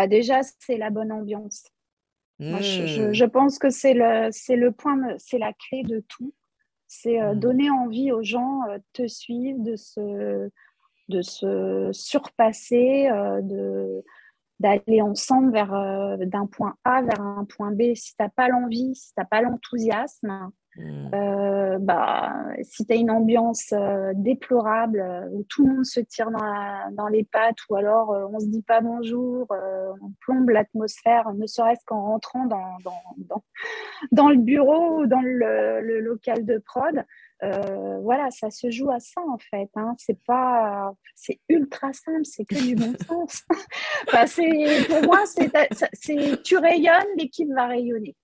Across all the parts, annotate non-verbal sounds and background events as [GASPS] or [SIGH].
Bah, déjà, c'est la bonne ambiance. je, mmh. pense que c'est le, c'est le point, c'est la clé de tout. C'est euh, mmh. donner envie aux gens euh, de te suivre, de se, de se surpasser, euh, de, d'aller ensemble vers d'un point A vers un point B. Si tu n'as pas l'envie, si tu n'as pas l'enthousiasme, Mm. Euh, bah, si tu as une ambiance euh, déplorable euh, où tout le monde se tire dans, dans les pattes ou alors on se dit pas bonjour, on plombe l'atmosphère, ne serait-ce qu'en rentrant dans, dans, dans, dans, le bureau ou dans le, le local de prod, voilà, ça se joue à ça en fait. Hein. C'est pas, c'est ultra simple, c'est que du bon [LAUGHS] sens. enfin, pour moi, c'est, tu rayonnes, l'équipe va rayonner.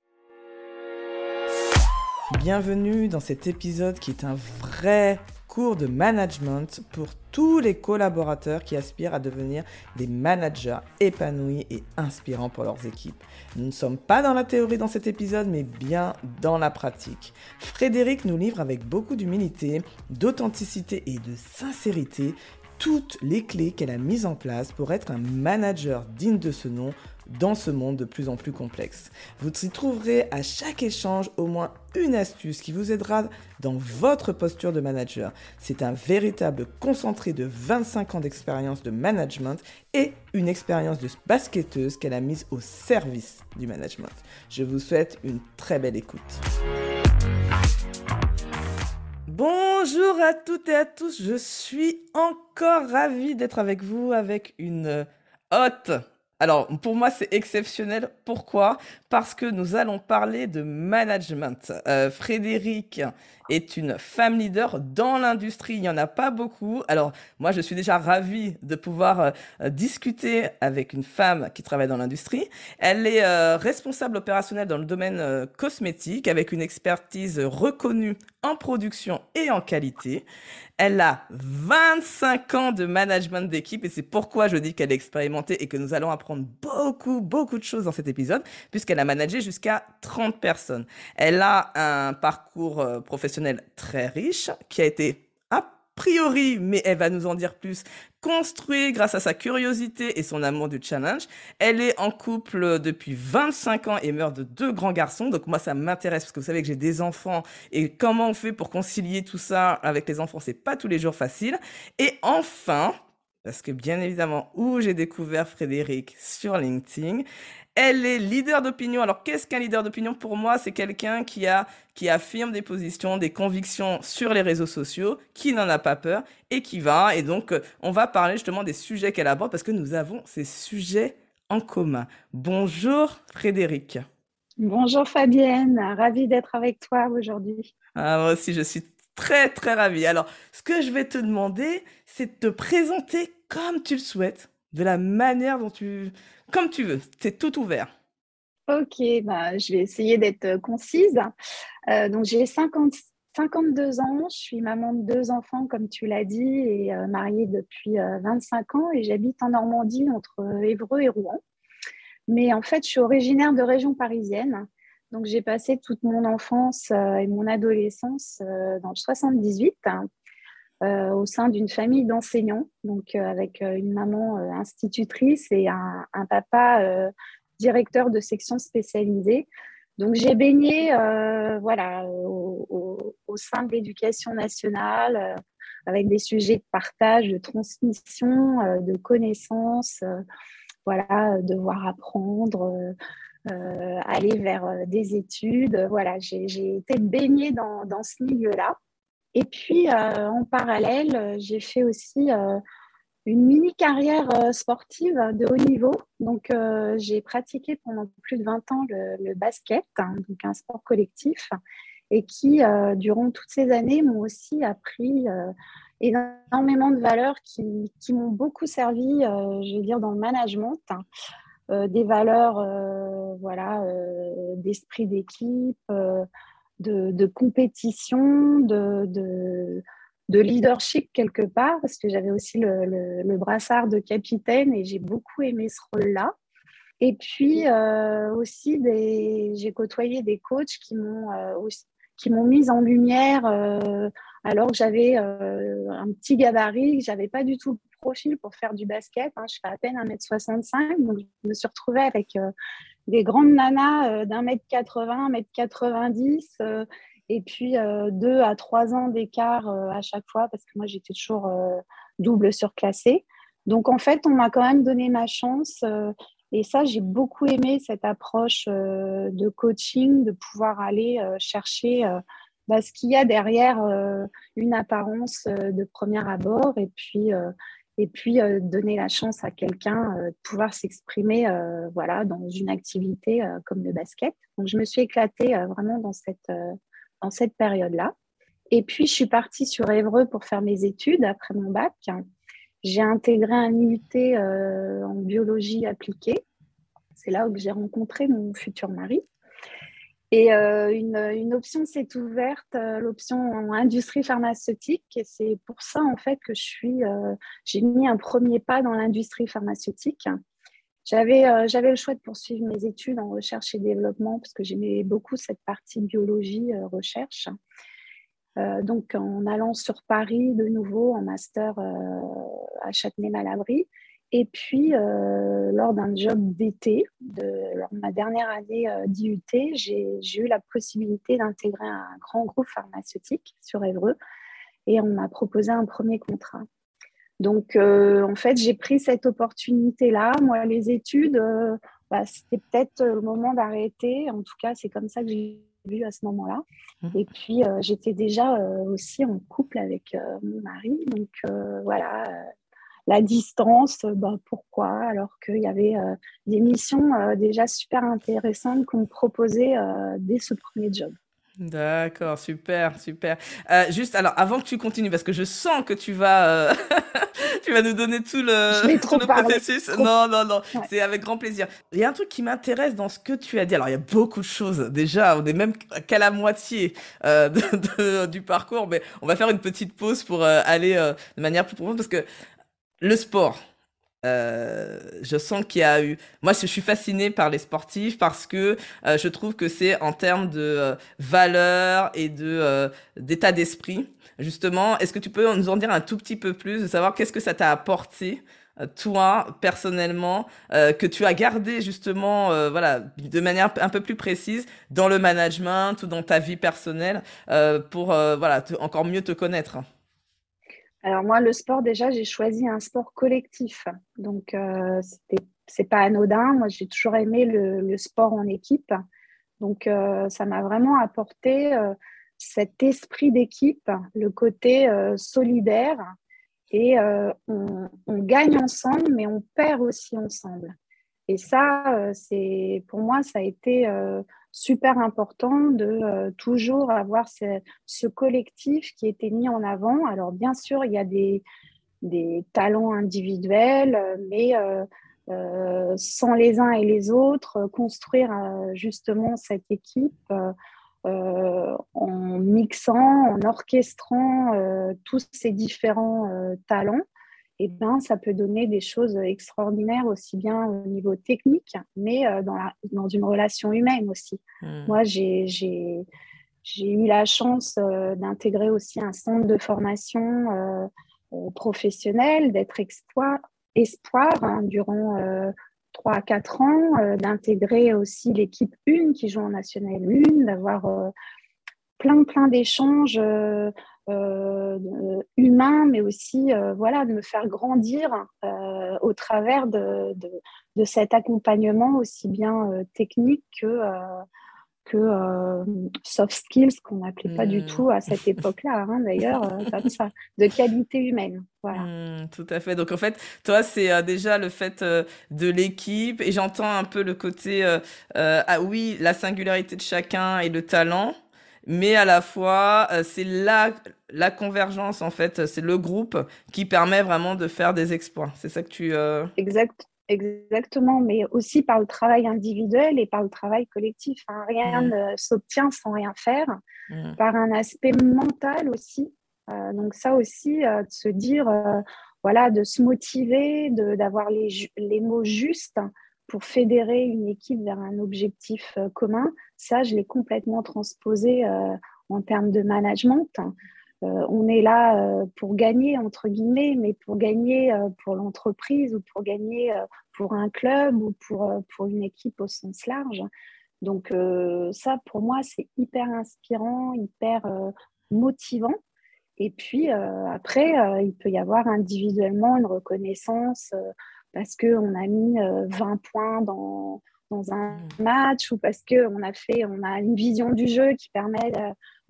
Bienvenue dans cet épisode qui est un vrai cours de management pour tous les collaborateurs qui aspirent à devenir des managers épanouis et inspirants pour leurs équipes. Nous ne sommes pas dans la théorie dans cet épisode, mais bien dans la pratique. Frédéric nous livre avec beaucoup d'humilité, d'authenticité et de sincérité toutes les clés qu'elle a mises en place pour être un manager digne de ce nom dans ce monde de plus en plus complexe. Vous y trouverez à chaque échange au moins une astuce qui vous aidera dans votre posture de manager. C'est un véritable concentré de 25 ans d'expérience de management et une expérience de basketteuse qu'elle a mise au service du management. Je vous souhaite une très belle écoute. Bonjour à toutes et à tous, je suis encore ravie d'être avec vous avec une hôte alors, pour moi, c'est exceptionnel. Pourquoi? Parce que nous allons parler de management. Euh, Frédéric est une femme leader dans l'industrie. Il n'y en a pas beaucoup. Alors, moi, je suis déjà ravie de pouvoir euh, discuter avec une femme qui travaille dans l'industrie. Elle est euh, responsable opérationnelle dans le domaine euh, cosmétique avec une expertise reconnue en production et en qualité. Elle a 25 ans de management d'équipe et c'est pourquoi je dis qu'elle est expérimentée et que nous allons apprendre beaucoup, beaucoup de choses dans cet épisode puisqu'elle a managé jusqu'à 30 personnes. Elle a un parcours professionnel très riche, qui a été a priori, mais elle va nous en dire plus, construit grâce à sa curiosité et son amour du challenge. Elle est en couple depuis 25 ans et meurt de deux grands garçons. Donc moi, ça m'intéresse parce que vous savez que j'ai des enfants et comment on fait pour concilier tout ça avec les enfants, c'est pas tous les jours facile. Et enfin, parce que bien évidemment, où j'ai découvert Frédéric? Sur LinkedIn, elle est leader d'opinion. Alors, qu'est-ce qu'un leader d'opinion? Pour moi, c'est quelqu'un qui a qui affirme des positions, des convictions sur les réseaux sociaux, qui n'en a pas peur et qui va. Et donc, on va parler justement des sujets qu'elle aborde parce que nous avons ces sujets en commun. Bonjour Frédéric. Bonjour Fabienne, ravie d'être avec toi aujourd'hui. Ah, moi aussi, je suis très très ravie. Alors, ce que je vais te demander, c'est de te présenter comme tu le souhaites, de la manière dont tu comme tu veux, c'est tout ouvert. Ok, bah, je vais essayer d'être euh, concise. Euh, donc j'ai 52 ans, je suis maman de deux enfants, comme tu l'as dit, et euh, mariée depuis 25 ans, et j'habite en Normandie entre Évreux et Rouen. Mais en fait, je suis originaire de région parisienne. Donc j'ai passé toute mon enfance et mon adolescence dans le 78. Euh, au sein d'une famille d'enseignants, donc euh, avec euh, une maman institutrice et un, papa directeur de section spécialisée. Donc j'ai baigné voilà, au, sein de l'éducation nationale avec des sujets de partage, de transmission, de connaissances, voilà, devoir apprendre. aller vers des études. Voilà, j'ai été baignée dans, dans ce milieu-là. Et puis, euh, en parallèle, euh, j'ai fait aussi euh, une mini carrière sportive de haut niveau. Donc, j'ai pratiqué pendant plus de 20 ans le, basket, hein, donc un sport collectif, et qui, durant toutes ces années, m'ont aussi appris énormément de valeurs qui, m'ont beaucoup servi, je veux dire, dans le management. Hein. des valeurs voilà, d'esprit d'équipe, de, compétition, de, de, leadership quelque part, parce que j'avais aussi le, brassard de capitaine et j'ai beaucoup aimé ce rôle-là. Et puis euh, aussi, j'ai côtoyé des coachs qui m'ont euh, qui m'ont mise en lumière euh, alors que j'avais un petit gabarit, que j'avais pas du tout le profil pour faire du basket. Hein. Je fais à peine 1m65, donc je me suis retrouvée avec des grandes nanas d'un mètre 80, 1m90, et puis deux à trois ans d'écart à chaque fois, parce que moi j'étais toujours double surclassée. Donc en fait, on m'a quand même donné ma chance. et ça, j'ai beaucoup aimé cette approche de coaching, de pouvoir aller chercher bah, ce qu'il y a derrière une apparence de premier abord et puis, et puis donner la chance à quelqu'un de pouvoir s'exprimer voilà, dans une activité comme le basket. Donc je me suis éclatée vraiment dans cette, dans cette période-là. Et puis je suis partie sur Évreux pour faire mes études après mon bac. J'ai intégré un IUT en biologie appliquée. C'est là où j'ai rencontré mon futur mari. Et euh, une, option s'est ouverte, euh, l'option industrie pharmaceutique. C'est pour ça, en fait, que je suis, euh, j'ai mis un premier pas dans l'industrie pharmaceutique. J'avais, j'avais le choix de poursuivre mes études en recherche et développement parce que j'aimais beaucoup cette partie biologie, recherche. donc, en allant sur Paris de nouveau en master à Châtenay-Malabry, et puis, euh, lors d'un job d'été, lors de ma dernière année euh, d'IUT, j'ai eu la possibilité d'intégrer un grand groupe pharmaceutique sur Évreux et on m'a proposé un premier contrat. Donc, euh, en fait, j'ai pris cette opportunité-là. Moi, les études, bah, c'était peut-être le moment d'arrêter. En tout cas, c'est comme ça que j'ai vu à ce moment-là. Mmh. Et puis, j'étais déjà aussi en couple avec mon mari. Donc, voilà la distance, bah, pourquoi Alors qu'il y avait euh, des missions euh, déjà super intéressantes qu'on me proposait dès ce premier job. D'accord, super, super. juste, alors, avant que tu continues, parce que je sens que tu vas, [LAUGHS] tu vas nous donner tout le, processus. Non, non, non, c'est avec grand plaisir. Il y a un truc qui m'intéresse dans ce que tu as dit. Alors, il y a beaucoup de choses. Déjà, on est même qu'à la moitié du parcours, mais on va faire une petite pause pour aller de manière plus profonde, parce que le sport. Euh, je sens qu'il y a eu. Moi, je suis fascinée par les sportifs parce que euh, je trouve que c'est en termes de euh, valeur et de d'état d'esprit. Justement, est-ce que tu peux nous en dire un tout petit peu plus, de savoir qu'est-ce que ça t'a apporté toi personnellement que tu as gardé justement voilà de manière un peu plus précise dans le management ou dans ta vie personnelle pour voilà encore mieux te connaître? Alors moi, le sport, déjà, j'ai choisi un sport collectif. Donc, euh, ce c'est pas anodin. Moi, j'ai toujours aimé le, sport en équipe. Donc, euh, ça m'a vraiment apporté euh, cet esprit d'équipe, le côté solidaire. Et on, on, gagne ensemble, mais on perd aussi ensemble. Et ça, c'est pour moi, ça a été super important de euh, toujours avoir ce, collectif qui était mis en avant. Alors bien sûr, il y a des, talents individuels, mais euh, euh, sans les uns et les autres, construire justement cette équipe en mixant, en orchestrant tous ces différents talents eh ben, ça peut donner des choses extraordinaires aussi bien au niveau technique, mais euh, dans, la, dans une relation humaine aussi. Hmm. Moi, j'ai eu la chance euh, d'intégrer aussi un centre de formation euh, professionnel, d'être espoir, espoir hein, durant 3 à 4 ans, d'intégrer aussi l'équipe 1 qui joue en National 1, d'avoir plein, plein d'échanges euh, humain, mais aussi euh, voilà, de me faire grandir euh, au travers de, de, cet accompagnement aussi bien technique que, que soft skills, qu'on n'appelait pas du mmh. tout à cette époque-là, hein, d'ailleurs, comme ça, de qualité humaine. Voilà. Mmh, tout à fait. Donc en fait, toi, c'est déjà le fait de l'équipe, et j'entends un peu le côté, ah oui, la singularité de chacun et le talent mais à la fois, euh, c'est la, la convergence, en fait, c'est le groupe qui permet vraiment de faire des exploits. C'est ça que tu... Euh, exact, exactement, mais aussi par le travail individuel et par le travail collectif. Hein. Rien mmh. ne s'obtient sans rien faire, mmh. par un aspect mental aussi. Euh, donc ça aussi, de se dire, voilà, de se motiver, d'avoir les, les mots justes pour fédérer une équipe vers un objectif commun, ça, je l'ai complètement transposé euh, en termes de management. on est là pour gagner, entre guillemets, mais pour gagner pour l'entreprise ou pour gagner pour un club ou pour, pour une équipe au sens large. Donc ça, pour moi, c'est hyper inspirant, hyper motivant. Et puis après, il peut y avoir individuellement une reconnaissance parce qu'on a mis 20 points dans, dans un mmh. match ou parce qu'on a fait, on a une vision du jeu qui permet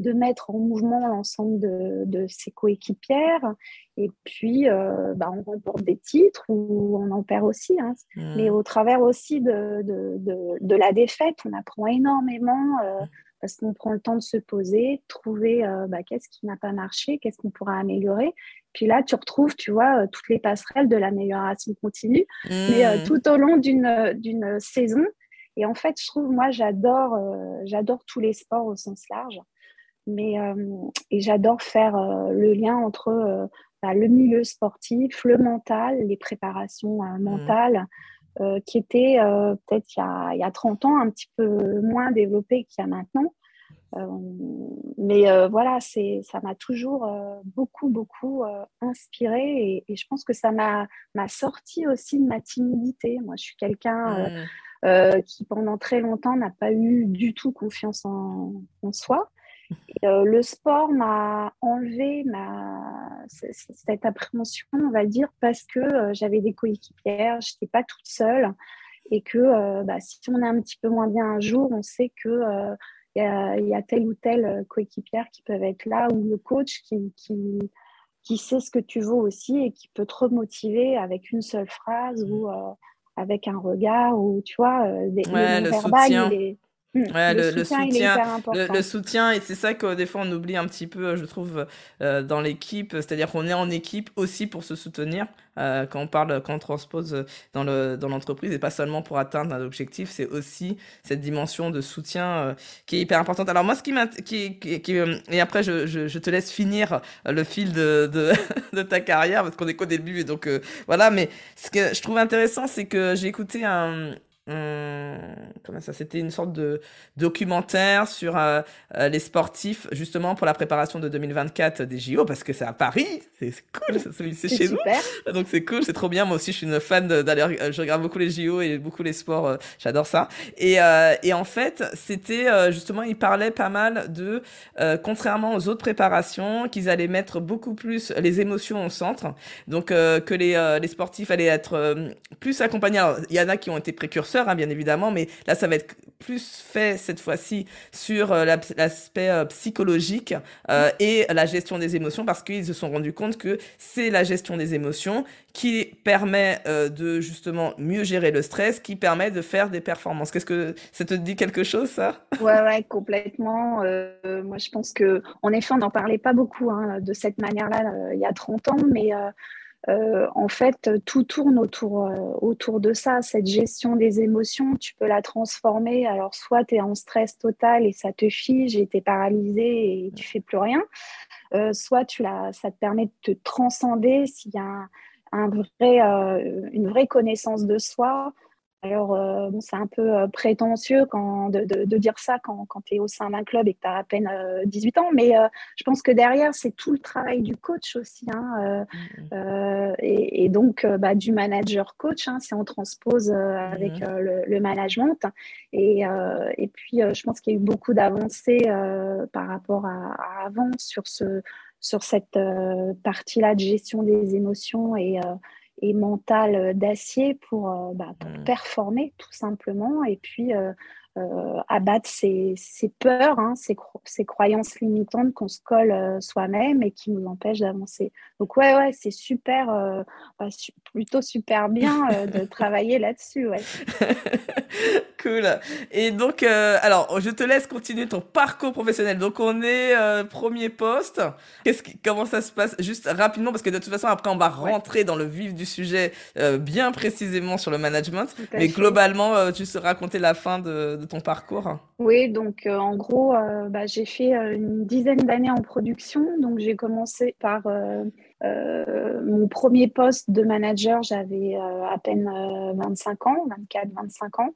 de, mettre en mouvement l'ensemble de, ses coéquipières. Et puis, euh, bah, on remporte des titres ou on en perd aussi. Hein. Mmh. Mais au travers aussi de, de, la défaite, on apprend énormément. Euh, mmh parce qu'on prend le temps de se poser, trouver euh, bah, qu'est-ce qui n'a pas marché, qu'est-ce qu'on pourra améliorer. Puis là, tu retrouves, tu vois, euh, toutes les passerelles de l'amélioration continue, mais euh, mmh. tout au long d'une saison. Et en fait, je trouve, moi, j'adore j'adore tous les sports au sens large. Mais, et j'adore faire le lien entre bah, le milieu sportif, le mental, les préparations mmh. Euh, qui était euh, peut-être il, y a 30 ans un petit peu moins développé qu'il y a maintenant. Euh, mais voilà, ça m'a toujours beaucoup, beaucoup inspiré et, je pense que ça m'a sorti aussi de ma timidité. Moi, je suis quelqu'un mmh. qui, pendant très longtemps, n'a pas eu du tout confiance en, en soi. Euh, le sport m'a enlevé ma, cette appréhension, on va dire, parce que euh, j'avais des coéquipières, je n'étais pas toute seule. Et que euh, bah, si on est un petit peu moins bien un jour, on sait qu'il y, a, y a telle ou telle coéquipière qui peuvent être là, ou le coach qui, qui, qui, sait ce que tu veux aussi et qui peut te remotiver avec une seule phrase ou avec un regard, ou tu vois, des, ouais, le soutien. Ouais, le, le, soutien, le, soutien, et c'est ça que des fois on oublie un petit peu, je trouve, euh, dans l'équipe. C'est-à-dire qu'on est en équipe aussi pour se soutenir. Euh, quand on parle, quand on transpose dans le dans l'entreprise, et pas seulement pour atteindre un objectif, c'est aussi cette dimension de soutien euh, qui est hyper importante. Alors moi, ce qui m'a, qui, qui, qui, et après je, je, je, te laisse finir le fil de de, [LAUGHS] de ta carrière parce qu'on est qu'au début, et donc voilà. Mais ce que je trouve intéressant, c'est que j'ai écouté un Hum, comment ça C'était une sorte de documentaire sur euh, euh, les sportifs, justement pour la préparation de 2024 des JO, parce que c'est à Paris, c'est cool, c'est chez nous. Donc c'est cool, c'est trop bien. Moi aussi, je suis une fan d'aller, je regarde beaucoup les JO et beaucoup les sports, euh, j'adore ça. Et, et en fait, c'était justement, ils parlaient pas mal de, contrairement aux autres préparations, qu'ils allaient mettre beaucoup plus les émotions au centre. Donc que les, les sportifs allaient être plus accompagnés. Alors, il y en a qui ont été précurseurs Hein, bien évidemment, mais là, ça va être plus fait cette fois-ci sur euh, l'aspect euh, psychologique euh, et la gestion des émotions parce qu'ils se sont rendus compte que c'est la gestion des émotions qui permet de justement mieux gérer le stress, qui permet de faire des performances. Qu'est-ce que ça te dit quelque chose, ça? Ouais, complètement. moi, je pense que, en effet, on n'en parlait pas beaucoup hein, de cette manière-là il y a 30 ans, mais euh, en fait, tout tourne autour, euh, autour de ça. Cette gestion des émotions, tu peux la transformer. Alors, soit tu es en stress total et ça te fige et tu es paralysé et tu fais plus rien. Euh, soit tu la, ça te permet de te transcender s'il y a un, vrai, une vraie connaissance de soi. Alors, euh, c'est un peu euh, prétentieux quand, de, dire ça quand, tu es au sein d'un club et que tu as à peine 18 euh, ans, mais je pense que derrière, c'est tout le travail du coach aussi. Hein, mmh et, donc, bah, du manager coach, hein, si on transpose avec mmh le, management. Et, et puis, je pense qu'il y a eu beaucoup d'avancées par rapport à, à, avant sur, ce, sur cette partie-là de gestion des émotions et et mental d'acier pour, euh, bah, pour mmh. performer tout simplement et puis euh, euh, abattre ces, ces peurs, hein, ces, ces, croyances limitantes qu'on se colle soi-même et qui nous empêchent d'avancer. Donc ouais, ouais, c'est super, bah, plutôt super bien de [LAUGHS] travailler là-dessus. Ouais. [LAUGHS] cool. Et donc, alors, je te laisse continuer ton parcours professionnel. Donc, on est premier poste. Qu'est-ce qui, comment ça se passe? Juste rapidement, parce que de toute façon, après, on va rentrer dans le vif du sujet bien précisément sur le management. Mais globalement, tu sais raconter la fin de, ton parcours Oui, donc en gros, bah, j'ai fait une dizaine d'années en production. Donc, j'ai commencé par mon premier poste de manager, j'avais à peine 25 ans, 24, 25 ans.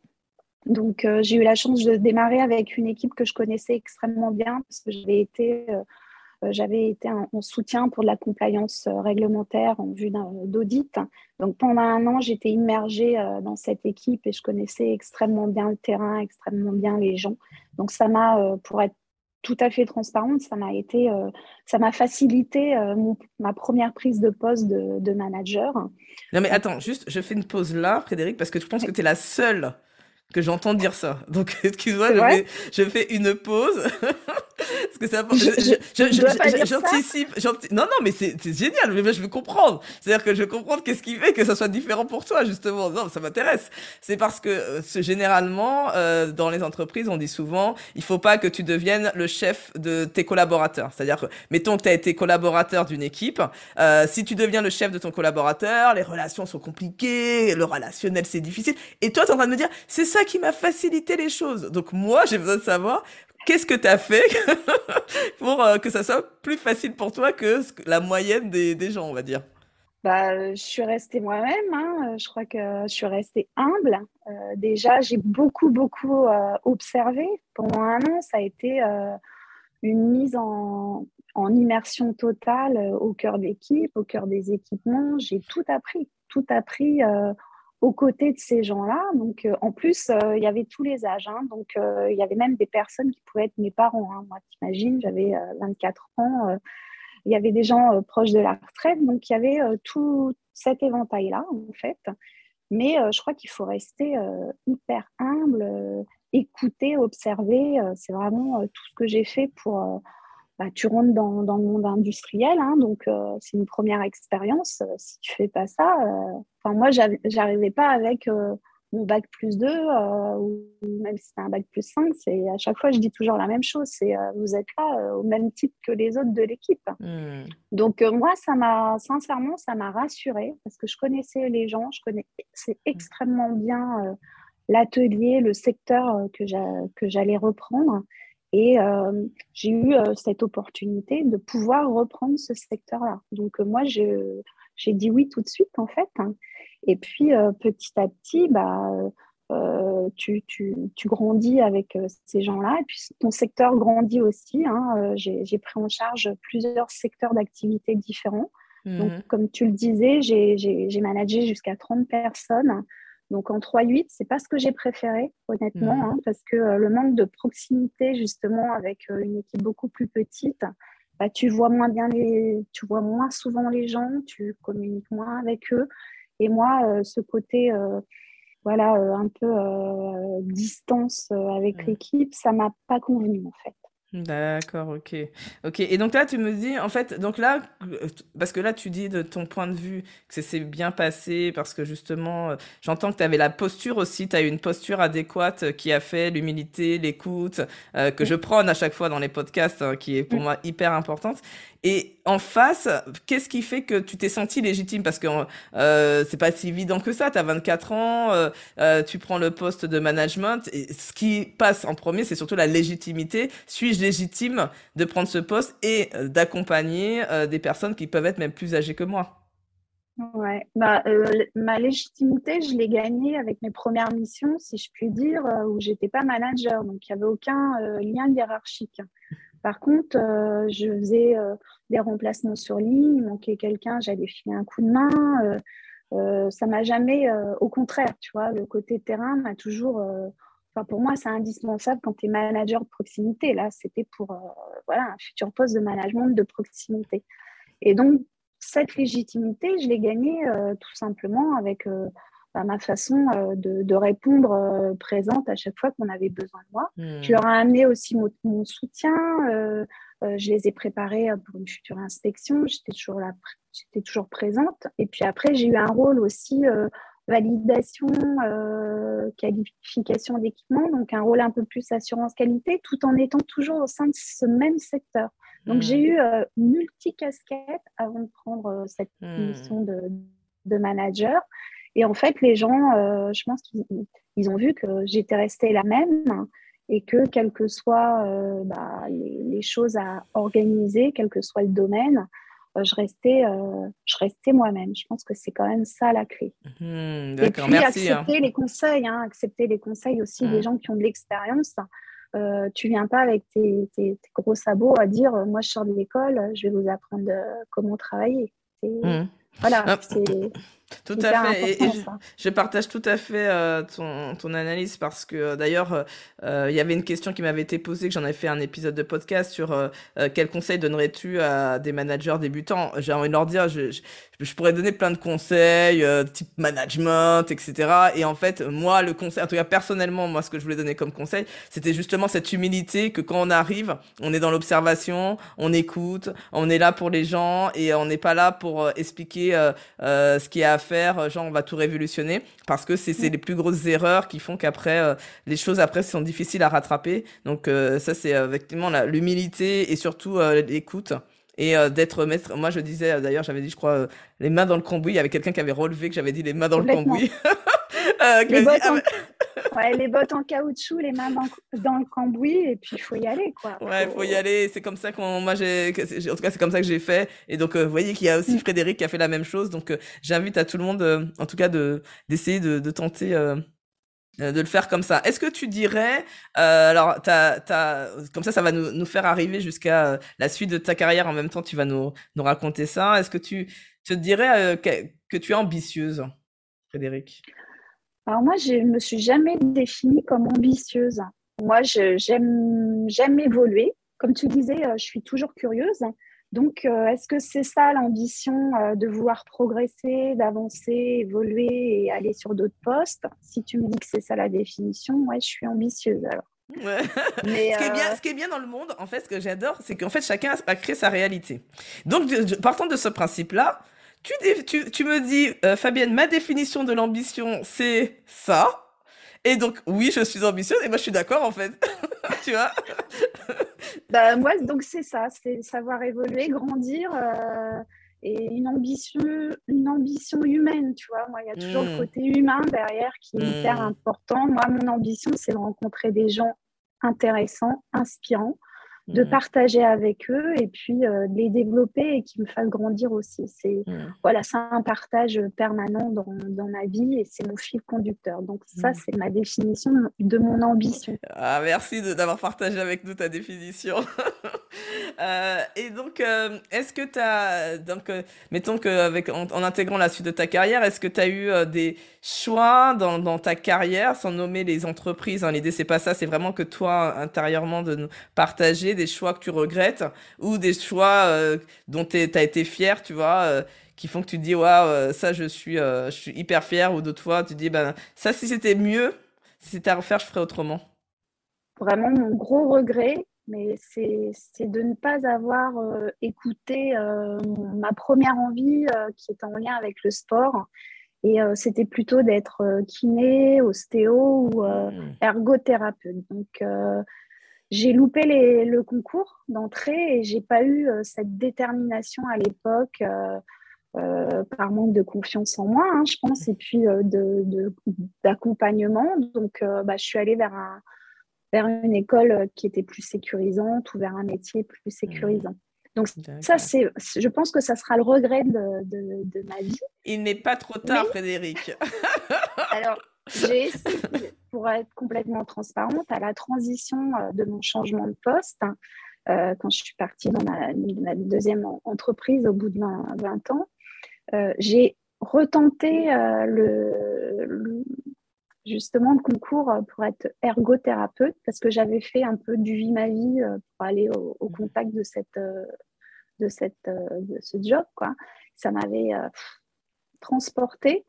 Donc, j'ai eu la chance de démarrer avec une équipe que je connaissais extrêmement bien parce que j'avais été j'avais été en, soutien pour de la compliance réglementaire en vue d'audit. Donc pendant un an, j'étais immergée dans cette équipe et je connaissais extrêmement bien le terrain, extrêmement bien les gens. Donc ça m'a, pour être tout à fait transparente, ça m'a été, ça m'a facilité ma première prise de poste de, de, manager. Non mais attends, juste, je fais une pause là, Frédéric, parce que je pense que tu es la seule que j'entends dire ça. Donc, [LAUGHS] excuse-moi, je, je, fais une pause. [LAUGHS] Parce que ça, j'anticipe. Non, non, mais c'est génial. Mais je veux comprendre. C'est-à-dire que je veux comprendre qu'est-ce qui fait que ça soit différent pour toi, justement. Non, ça m'intéresse. C'est parce que euh, généralement, euh, dans les entreprises, on dit souvent, il faut pas que tu deviennes le chef de tes collaborateurs. C'est-à-dire que, mettons que tu as été collaborateur d'une équipe. Euh, si tu deviens le chef de ton collaborateur, les relations sont compliquées, le relationnel, c'est difficile. Et toi, tu es en train de me dire, c'est ça qui m'a facilité les choses. Donc moi, j'ai besoin de savoir qu'est-ce que tu as fait [LAUGHS] pour euh, que ça soit plus facile pour toi que la moyenne des, gens, on va dire? Bah, je suis restée moi-même. Hein. Je crois que je suis restée humble. Euh, déjà, j'ai beaucoup, beaucoup euh, observé. Pendant un an, ça a été une mise en, en, immersion totale au cœur d'équipe, au cœur des équipements. J'ai tout appris, tout appris aux côtés de ces gens-là. Donc, euh, en plus, euh, il y avait tous les âges. Hein. donc, euh, il y avait même des personnes qui pouvaient être mes parents. Hein. Moi, t'imagines, j'avais 24 ans. il y avait des gens proches de la retraite. Donc, il y avait tout cet éventail-là, en fait. Mais je crois qu'il faut rester hyper humble, écouter, observer. c'est vraiment tout ce que j'ai fait pour bah, tu rentres dans, dans, le monde industriel, hein, donc euh, c'est une première expérience. Euh, si tu fais pas ça, euh, enfin moi j'arrivais pas avec mon bac plus 2 ou même si c'est un bac plus 5, c'est à chaque fois je dis toujours la même chose, c'est vous êtes là au même titre que les autres de l'équipe. Hmm. Donc moi ça m'a sincèrement ça m'a rassurée parce que je connaissais les gens, je connaissais extrêmement bien l'atelier, le secteur que j'allais reprendre. Et euh, j'ai eu euh, cette opportunité de pouvoir reprendre ce secteur-là. Donc, euh, moi, j'ai dit oui tout de suite, en fait. Hein. Et puis, petit à petit, bah, tu, tu, tu, grandis avec ces gens-là. Et puis, ton secteur grandit aussi. Hein. J'ai pris en charge plusieurs secteurs d'activité différents. Donc, mmh comme tu le disais, j'ai managé jusqu'à 30 personnes. Donc en 3-8, c'est pas ce que j'ai préféré, honnêtement, mmh. hein, parce que euh, le manque de proximité, justement, avec euh, une équipe beaucoup plus petite, bah, tu vois moins bien les, tu vois moins souvent les gens, tu communiques moins avec eux. Et moi, euh, ce côté, voilà, un peu distance avec mmh. l'équipe, ça m'a pas convenu en fait. D'accord, ok. Ok. Et donc là, tu me dis, en fait, donc là, parce que là, tu dis de ton point de vue que ça s'est bien passé, parce que justement, euh, j'entends que tu avais la posture aussi, tu as eu une posture adéquate qui a fait l'humilité, l'écoute, euh, que je prône à chaque fois dans les podcasts, hein, qui est pour moi hyper importante. Et en face, qu'est-ce qui fait que tu t'es senti légitime? Parce que euh, c'est pas si évident que ça. Tu as 24 ans, euh, euh, tu prends le poste de management. Ce qui passe en premier, c'est surtout la légitimité. Suis-je légitime de prendre ce poste et euh, d'accompagner euh, des personnes qui peuvent être même plus âgées que moi? Ouais, bah, ma légitimité, je l'ai gagnée avec mes premières missions, si je puis dire, où j'étais pas manager, donc il n'y avait aucun lien hiérarchique. Par contre, euh, je faisais euh, des remplacements sur ligne, il manquait quelqu'un, j'allais filer un coup de main. Euh, ça m'a jamais, au contraire, tu vois, le côté terrain m'a toujours. Enfin, pour moi, c'est indispensable quand tu es manager de proximité. Là, c'était pour voilà, un futur poste de management de proximité. Et donc, cette légitimité, je l'ai gagnée tout simplement avec bah, ma façon euh, de, de, répondre euh, présente à chaque fois qu'on avait besoin de moi. Mmh. Je leur ai amené aussi mon, mon soutien. Euh, je les ai préparés pour une future inspection. J'étais toujours là, j'étais toujours présente. Et puis après, j'ai eu un rôle aussi validation, qualification d'équipement, donc un rôle un peu plus assurance qualité, tout en étant toujours au sein de ce même secteur. Donc mmh. j'ai eu multi-casquettes avant de prendre cette mmh. mission de, de manager. Et en fait, les gens, euh, je pense qu'ils ont vu que j'étais restée la même et que quelles que soient euh, bah, les, choses à organiser, quel que soit le domaine, euh, je restais, je restais moi-même. Je pense que c'est quand même ça la clé. Mmh, et puis hein. accepter les conseils, hein, accepter les conseils aussi des mmh. gens qui ont de l'expérience. euh, tu viens pas avec tes, gros sabots à dire moi je sors de l'école, je vais vous apprendre comment travailler. Mmh. Voilà, ah. Tout à fait. Et, je, partage tout à fait euh, ton, ton, analyse parce que euh, d'ailleurs, euh, il y avait une question qui m'avait été posée, que j'en avais fait un épisode de podcast sur quel conseil donnerais-tu à des managers débutants? J'ai envie de leur dire, je, je, pourrais donner plein de conseils, type management, etc. Et en fait, moi, le conseil, en tout cas personnellement, moi, ce que je voulais donner comme conseil, c'était justement cette humilité que quand on arrive, on est dans l'observation, on écoute, on est là pour les gens et on n'est pas là pour expliquer ce qui est à faire, euh, genre on va tout révolutionner, parce que c'est les plus grosses erreurs qui font qu'après, euh, les choses après sont difficiles à rattraper. Donc euh, ça, c'est effectivement l'humilité et surtout l'écoute et d'être maître. Moi, je disais d'ailleurs, j'avais dit, je crois, les mains dans le cambouis. Il y avait quelqu'un qui avait relevé que j'avais dit les mains dans le cambouis. [LAUGHS] les, bottes en... [LAUGHS] ouais, les, bottes en... caoutchouc, les mains dans, le cambouis, et puis il faut y aller, quoi. Ouais, il faut y aller. C'est comme ça qu'on, moi, j'ai, en tout cas, c'est comme ça que j'ai fait. Et donc, vous voyez qu'il y a aussi mm. Frédéric qui a fait la même chose. Donc, j'invite à tout le monde, en tout cas, de d'essayer de, de, tenter euh, de le faire comme ça. Est-ce que tu dirais, euh, alors, comme ça, ça va nous, faire arriver jusqu'à euh, la suite de ta carrière. En même temps, tu vas nous, nous raconter ça. Est-ce que tu te dirais que, tu es ambitieuse, Frédéric? Alors moi, je me suis jamais définie comme ambitieuse. Moi, j'aime évoluer. Comme tu disais, je suis toujours curieuse. Donc, euh, est-ce que c'est ça l'ambition euh, de vouloir progresser, d'avancer, évoluer et aller sur d'autres postes? Si tu me dis que c'est ça la définition, ouais, je suis ambitieuse alors. Mais ce, qui est bien, euh, ce qui est bien dans le monde, en fait, ce que j'adore, c'est qu'en fait, chacun a créé sa réalité. Donc, partant de ce principe-là, tu, tu, tu, me dis, Fabienne, ma définition de l'ambition, c'est ça. Et donc, oui, je suis ambitieuse, et moi, je suis d'accord, en fait. [LAUGHS] tu vois [LAUGHS] bah, Moi, donc, c'est ça, c'est savoir évoluer, grandir. Euh, et une ambition, une ambition humaine, tu vois. Moi, il y a toujours le mmh. côté humain derrière qui est hyper mmh. important. Moi, mon ambition, c'est de rencontrer des gens intéressants, inspirants, de mmh. partager avec eux et puis euh, de les développer et qu'ils me fassent grandir aussi. C'est mmh. voilà, c'est un partage permanent dans, dans, ma vie et c'est mon fil conducteur. Donc ça, mmh. c'est ma définition de mon ambition. Ah, merci d'avoir partagé avec nous ta définition. [LAUGHS] euh, et donc, euh, est-ce que tu as, donc, mettons qu'avec en, en, intégrant la suite de ta carrière, est-ce que tu as eu des choix dans, dans, ta carrière, sans nommer les entreprises hein, L'idée, c'est pas ça, c'est vraiment que toi, intérieurement, de nous partager des choix que tu regrettes ou des choix euh, dont tu as été fier, tu vois, euh, qui font que tu te dis, waouh, euh, ça, je suis, je suis hyper fier, ou d'autres fois, tu te dis, ben, ça, si c'était mieux, si c'était à refaire, je ferais autrement. Vraiment, mon gros regret, mais c'est de ne pas avoir écouté ma première envie qui est en lien avec le sport. Et c'était plutôt d'être kiné, ostéo ou mmh. ergothérapeute. Donc, j'ai loupé le concours d'entrée et j'ai pas eu euh, cette détermination à l'époque euh, euh, par manque de confiance en moi, hein, je pense, et puis d'accompagnement. Donc, bah, je suis allée vers, un, vers une école qui était plus sécurisante ou vers un métier plus sécurisant. Donc ça, c'est, je pense que ça sera le regret de, de, ma vie. Il n'est pas trop tard, Frédéric. [LAUGHS] Alors, j'ai essayé, pour être complètement transparente, à la transition euh, de mon changement de poste, euh, quand je suis partie dans ma, deuxième entreprise au bout de 20, ans, euh, j'ai retenté le, justement le concours pour être ergothérapeute parce que j'avais fait un peu du vie ma vie pour aller au, mmh. contact de cette de cette de ce job quoi ça m'avait transporté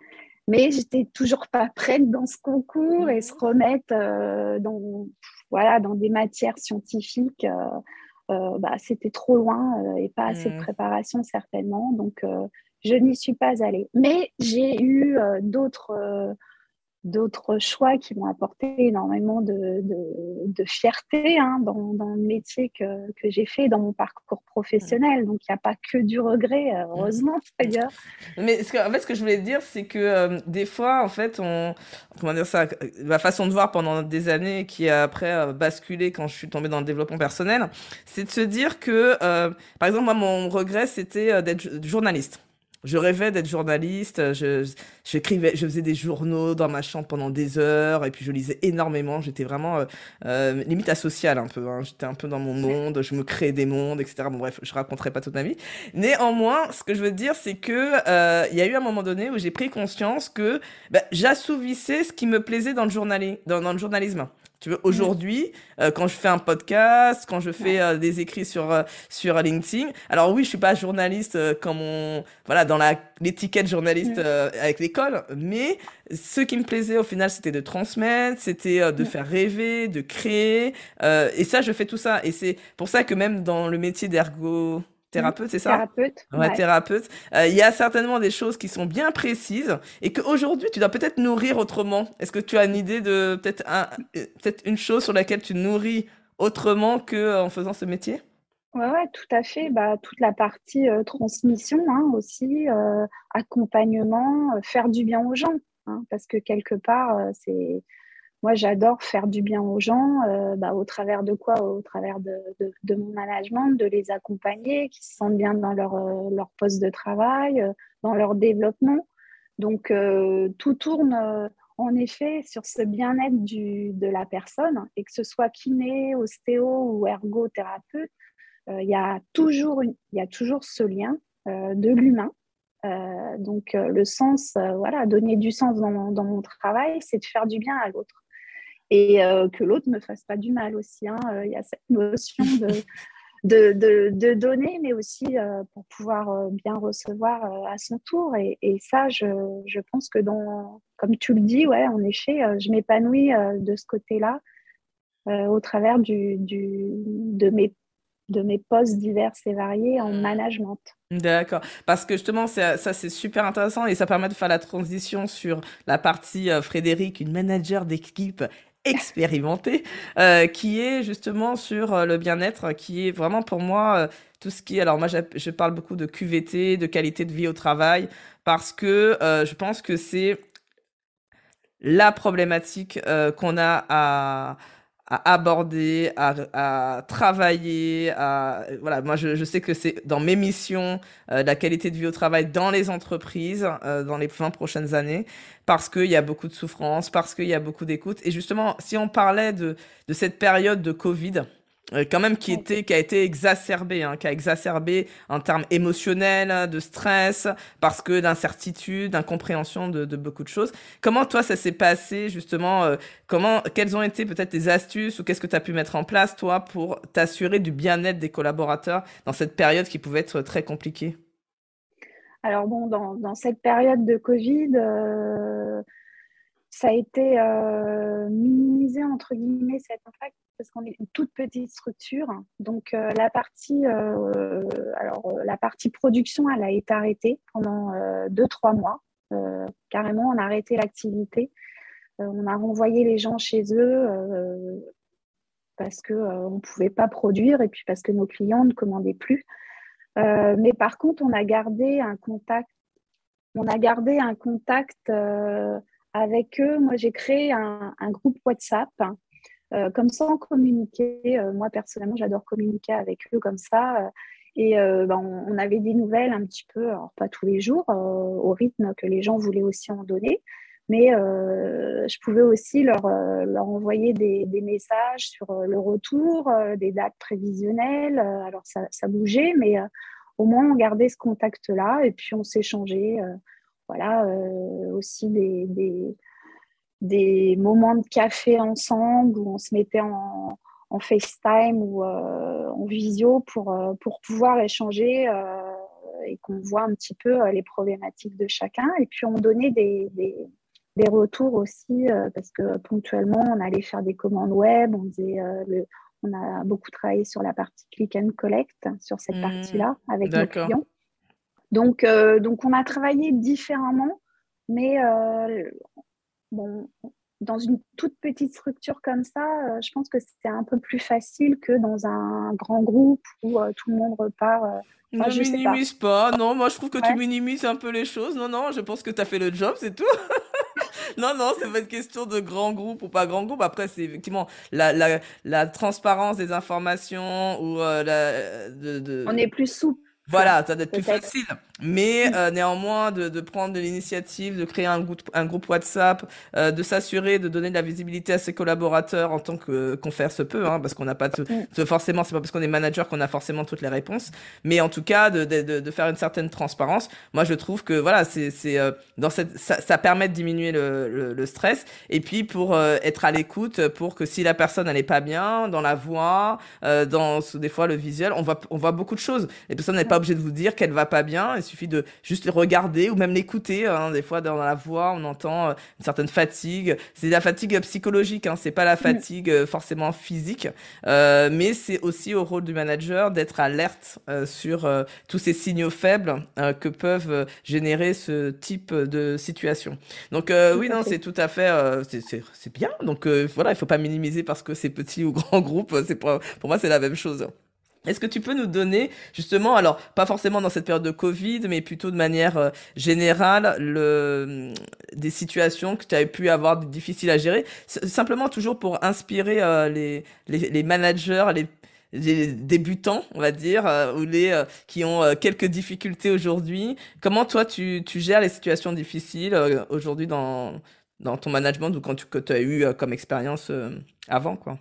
mais j'étais toujours pas prête dans ce concours et se remettre euh, dans, voilà, dans des matières scientifiques. Euh, euh, bah, c'était trop loin et pas assez de mmh. préparation certainement. Donc, je n'y suis pas allée. Mais j'ai eu d'autres d'autres choix qui m'ont apporté énormément de, de, fierté hein, dans, dans, le métier que, que j'ai fait, dans mon parcours professionnel. Donc, il n'y a pas que du regret, euh, heureusement [LAUGHS] d'ailleurs. Mais ce que, en fait, ce que je voulais dire, c'est que euh, des fois, en fait, on, comment dire ça, ma façon de voir pendant des années qui a après euh, basculé quand je suis tombée dans le développement personnel, c'est de se dire que, par exemple, moi, mon regret, c'était d'être journaliste je rêvais d'être journaliste. Je, j'écrivais, je faisais des journaux dans ma chambre pendant des heures et puis je lisais énormément. J'étais vraiment euh, euh, limite asociale un peu. Hein. J'étais un peu dans mon monde, je me créais des mondes, etc. Bon bref, je raconterai pas toute ma vie. Néanmoins, ce que je veux dire, c'est que euh, il y a eu un moment donné où j'ai pris conscience que bah, j'assouvissais ce qui me plaisait dans le journalisme, dans, dans le journalisme. Tu veux, aujourd'hui, euh, quand je fais un podcast, quand je fais euh, des écrits sur, euh, sur LinkedIn, alors oui, je suis pas journaliste comme on, voilà, dans la, l'étiquette journaliste avec l'école, mais ce qui me plaisait au final, c'était de transmettre, c'était de faire rêver, de créer, et ça, je fais tout ça. Et c'est pour ça que même dans le métier d'ergo, Thérapeute, c'est ça? Thérapeute. Ouais, thérapeute. Euh, il y a certainement des choses qui sont bien précises et qu'aujourd'hui, tu dois peut-être nourrir autrement. Est-ce que tu as une idée de peut-être un, euh, peut-être une chose sur laquelle tu nourris autrement qu'en euh, faisant ce métier? Ouais, ouais, tout à fait. Bah, toute la partie transmission hein, aussi, accompagnement, faire du bien aux gens. Hein, parce que quelque part, c'est moi, j'adore faire du bien aux gens, euh, bah, au travers de quoi? Au travers de, mon management, de les accompagner, qu'ils se sentent bien dans leur, euh, poste de travail, euh, dans leur développement. Donc, tout tourne en effet sur ce bien-être de la personne, et que ce soit kiné, ostéo ou ergothérapeute, il y, a toujours ce lien de l'humain. donc, le sens, voilà, donner du sens dans mon travail, c'est de faire du bien à l'autre et euh, que l'autre ne me fasse pas du mal aussi. Hein. Euh, il y a cette notion de, [LAUGHS] de, donner, mais aussi euh, pour pouvoir bien recevoir à son tour. Et, ça, je, pense que, dans, comme tu le dis, ouais, en effet, je m'épanouis de ce côté-là au travers du, de mes de mes postes divers et variés en mmh. management. D'accord. Parce que justement, ça, c'est super intéressant et ça permet de faire la transition sur la partie Frédéric, une manager d'équipe expérimenté, euh, qui est justement sur euh, le bien-être, qui est vraiment pour moi euh, tout ce qui est... Alors moi, je parle beaucoup de QVT, de qualité de vie au travail, parce que je pense que c'est la problématique qu'on a à à aborder, à, travailler. À, voilà, moi, je, sais que c'est dans mes missions, euh, la qualité de vie au travail dans les entreprises euh, dans les 20 prochaines années, parce qu'il y a beaucoup de souffrance, parce qu'il y a beaucoup d'écoute. Et justement, si on parlait de, de cette période de Covid, quand même qui était qui a été exacerbé hein, qui a exacerbé en termes émotionnels de stress parce que d'incertitude d'incompréhension de, de, beaucoup de choses. Comment toi ça s'est passé justement euh, comment quelles ont été peut-être tes astuces ou qu'est-ce que tu as pu mettre en place toi pour t'assurer du bien-être des collaborateurs dans cette période qui pouvait être très compliquée? Alors bon dans, dans cette période de Covid euh, ça a été minimisé entre guillemets cet impact parce qu'on est une toute petite structure. Donc euh, la partie, euh, alors euh, la partie production, elle a été arrêtée pendant deux trois mois. carrément, on a arrêté l'activité. on a renvoyé les gens chez eux parce que on ne pouvait pas produire et puis parce que nos clients ne commandaient plus. mais par contre, on a gardé un contact. On a gardé un contact avec eux. Moi, j'ai créé un, groupe WhatsApp euh, comme ça, on communiquait. Euh, moi, personnellement, j'adore communiquer avec eux comme ça. Euh, et ben, on, avait des nouvelles un petit peu, alors pas tous les jours, au rythme que les gens voulaient aussi en donner. Mais je pouvais aussi leur, envoyer des, messages sur le retour, des dates prévisionnelles. alors, ça, ça bougeait, mais au moins, on gardait ce contact-là et puis on s'échangeait. Voilà, aussi des, des des moments de café ensemble où on se mettait en, en FaceTime ou euh, en visio pour, euh, pour pouvoir échanger euh, et qu'on voit un petit peu les problématiques de chacun. Et puis on donnait des, des, des retours aussi parce que ponctuellement on allait faire des commandes web, on, faisait, le, on a beaucoup travaillé sur la partie click and collect, sur cette mmh. partie-là avec nos clients. Donc, donc on a travaillé différemment, mais bon, dans une toute petite structure comme ça, euh, je pense que c'est un peu plus facile que dans un grand groupe où euh, tout le monde repart. Euh, ne minimise pas. Non, moi je trouve que tu minimises un peu les choses. Non, non, je pense que tu as fait le job, c'est tout. [LAUGHS] non, non, c'est pas une question de grand groupe ou pas grand groupe. Après, c'est effectivement la, la, la, transparence des informations ou la. De, de... On est plus souple Voilà, ça doit être plus facile. Mais euh, néanmoins, de, de, prendre de l'initiative, de créer un groupe, un groupe WhatsApp, euh, de s'assurer de donner de la visibilité à ses collaborateurs en tant que qu'on faire se peut, hein, parce qu'on n'a pas de, forcément, c'est pas parce qu'on est manager qu'on a forcément toutes les réponses, mais en tout cas de, de, de faire une certaine transparence. Moi, je trouve que voilà, c'est c'est euh, dans cette ça, ça, permet de diminuer le, le, stress et puis pour euh, être à l'écoute, pour que si la personne elle est pas bien, dans la voix, dans des fois le visuel, on voit on voit beaucoup de choses. Les personnes n'est pas obligée de vous dire qu'elle va pas bien suffit de juste regarder ou même l'écouter. Hein. Des fois, dans la voix, on entend euh, une certaine fatigue. C'est la fatigue psychologique, hein. c'est pas la mm. fatigue euh, forcément physique. Euh, mais c'est aussi au rôle du manager d'être alerte sur tous ces signaux faibles que peuvent générer ce type de situation. Donc oui, non, c'est tout à fait, c'est bien. Donc voilà, il faut pas minimiser parce que c'est petit ou grand groupe. C'est pour, pour moi, c'est la même chose. Est-ce que tu peux nous donner justement, alors pas forcément dans cette période de Covid, mais plutôt de manière euh, générale, le, des situations que tu as pu avoir difficiles à gérer, simplement toujours pour inspirer euh, les, les, les, managers, les, les, débutants, on va dire, euh, ou les qui ont quelques difficultés aujourd'hui. Comment toi tu, tu gères les situations difficiles aujourd'hui dans, dans ton management ou quand tu que tu as eu comme expérience avant, quoi?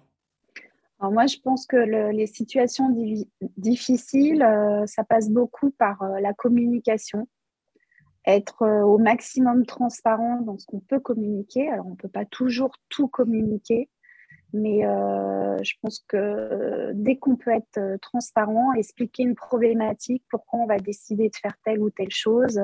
Moi, je pense que les situations difficiles, euh, ça passe beaucoup par euh, la communication, être euh, au maximum transparent dans ce qu'on peut communiquer. Alors, on ne peut pas toujours tout communiquer, mais je pense que dès qu'on peut être transparent, expliquer une problématique, pourquoi on va décider de faire telle ou telle chose,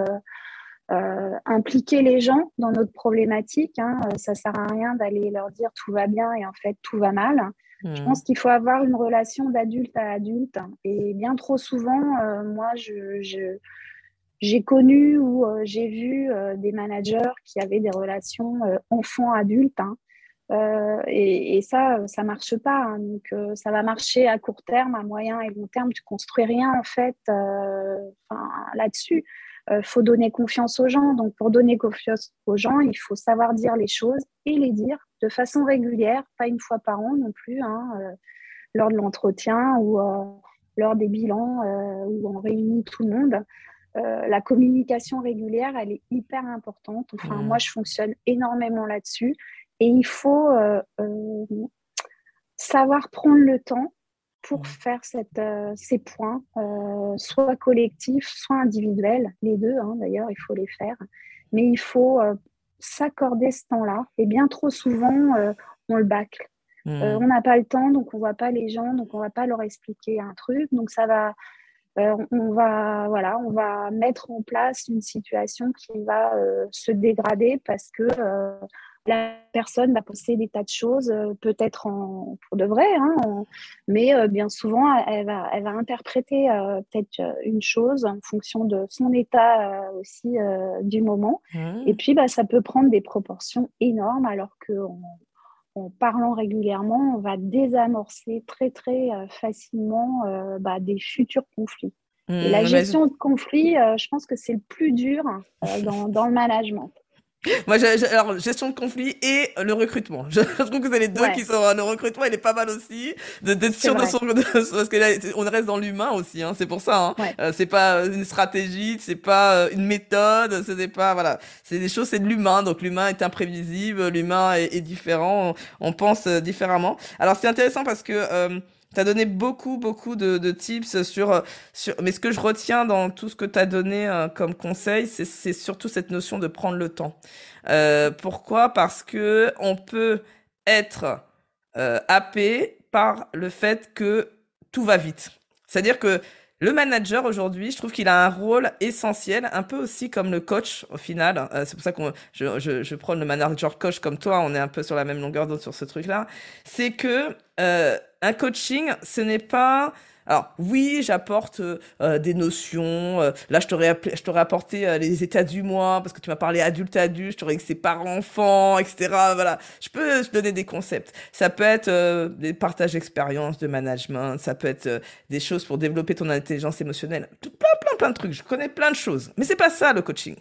impliquer les gens dans notre problématique. Hein, ça sert à rien d'aller leur dire tout va bien et en fait tout va mal. Je hmm. pense qu'il faut avoir une relation d'adulte à adulte. Et bien trop souvent, euh, moi, je, j'ai connu ou euh, j'ai vu euh, des managers qui avaient des relations enfant-adulte. Hein. Et, et, ça, ça marche pas. Hein. Donc, ça va marcher à court terme, à moyen et long terme. Tu construis rien en fait là-dessus. Il faut donner confiance aux gens. Donc, pour donner confiance aux gens, il faut savoir dire les choses et les dire de façon régulière, pas une fois par an non plus, hein, euh, lors de l'entretien ou euh, lors des bilans euh, où on réunit tout le monde. la communication régulière, elle est hyper importante. Enfin, mmh. moi, je fonctionne énormément là-dessus. Et il faut savoir prendre le temps pour faire cette, ces points, soit collectifs, soit individuels, les deux hein, d'ailleurs, il faut les faire. Mais il faut s'accorder ce temps-là. Et bien trop souvent, euh, on le bâcle. Hmm. Euh, on n'a pas le temps, donc on voit pas les gens, donc on va pas leur expliquer un truc. Donc ça va, euh, on va, voilà, on va mettre en place une situation qui va se dégrader parce que la personne va penser des tas de choses, euh, peut-être pour de vrai, hein, mais euh, bien souvent, elle va, elle va interpréter euh, peut-être une chose en fonction de son état aussi du moment. Mmh. Et puis, bah, ça peut prendre des proportions énormes, alors qu'en en parlant régulièrement, on va désamorcer très, très facilement bah, des futurs conflits. Et la mmh, gestion de conflits, je pense que c'est le plus dur dans, dans le management. Moi, alors, gestion de conflit et le recrutement. Je, trouve que c'est les deux qui sont. Le recrutement, il est pas mal aussi. D'être sûr de son. parce que là, on reste dans l'humain aussi. Hein, c'est pour ça. Hein. Euh, c'est pas une stratégie, c'est pas euh, une méthode, ce n'est pas. Voilà. C'est des choses, c'est de l'humain. Donc, l'humain est imprévisible, l'humain est, est, différent. On, pense euh, différemment. Alors, c'est intéressant parce que. Euh, tu as donné beaucoup, beaucoup de, de, tips sur, sur... Mais ce que je retiens dans tout ce que tu as donné euh, comme conseil, c'est surtout cette notion de prendre le temps. Euh, pourquoi? Parce que on peut être euh, happé par le fait que tout va vite. C'est-à-dire que le manager aujourd'hui, je trouve qu'il a un rôle essentiel, un peu aussi comme le coach au final. Euh, c'est pour ça que je, je, je, prends le manager coach comme toi, on est un peu sur la même longueur d'onde sur ce truc-là. C'est que euh, un coaching, ce n'est pas alors oui, j'apporte euh, des notions. Euh, là, je t'aurais je apporté euh, les états du mois parce que tu m'as parlé adulte adulte. Je t'aurais que c'est par enfant, etc. Voilà, je peux te donner des concepts. Ça peut être des partages d'expériences, de management. Ça peut être des choses pour développer ton intelligence émotionnelle. Plein, plein, plein de trucs. Je connais plein de choses, mais c'est pas ça le coaching.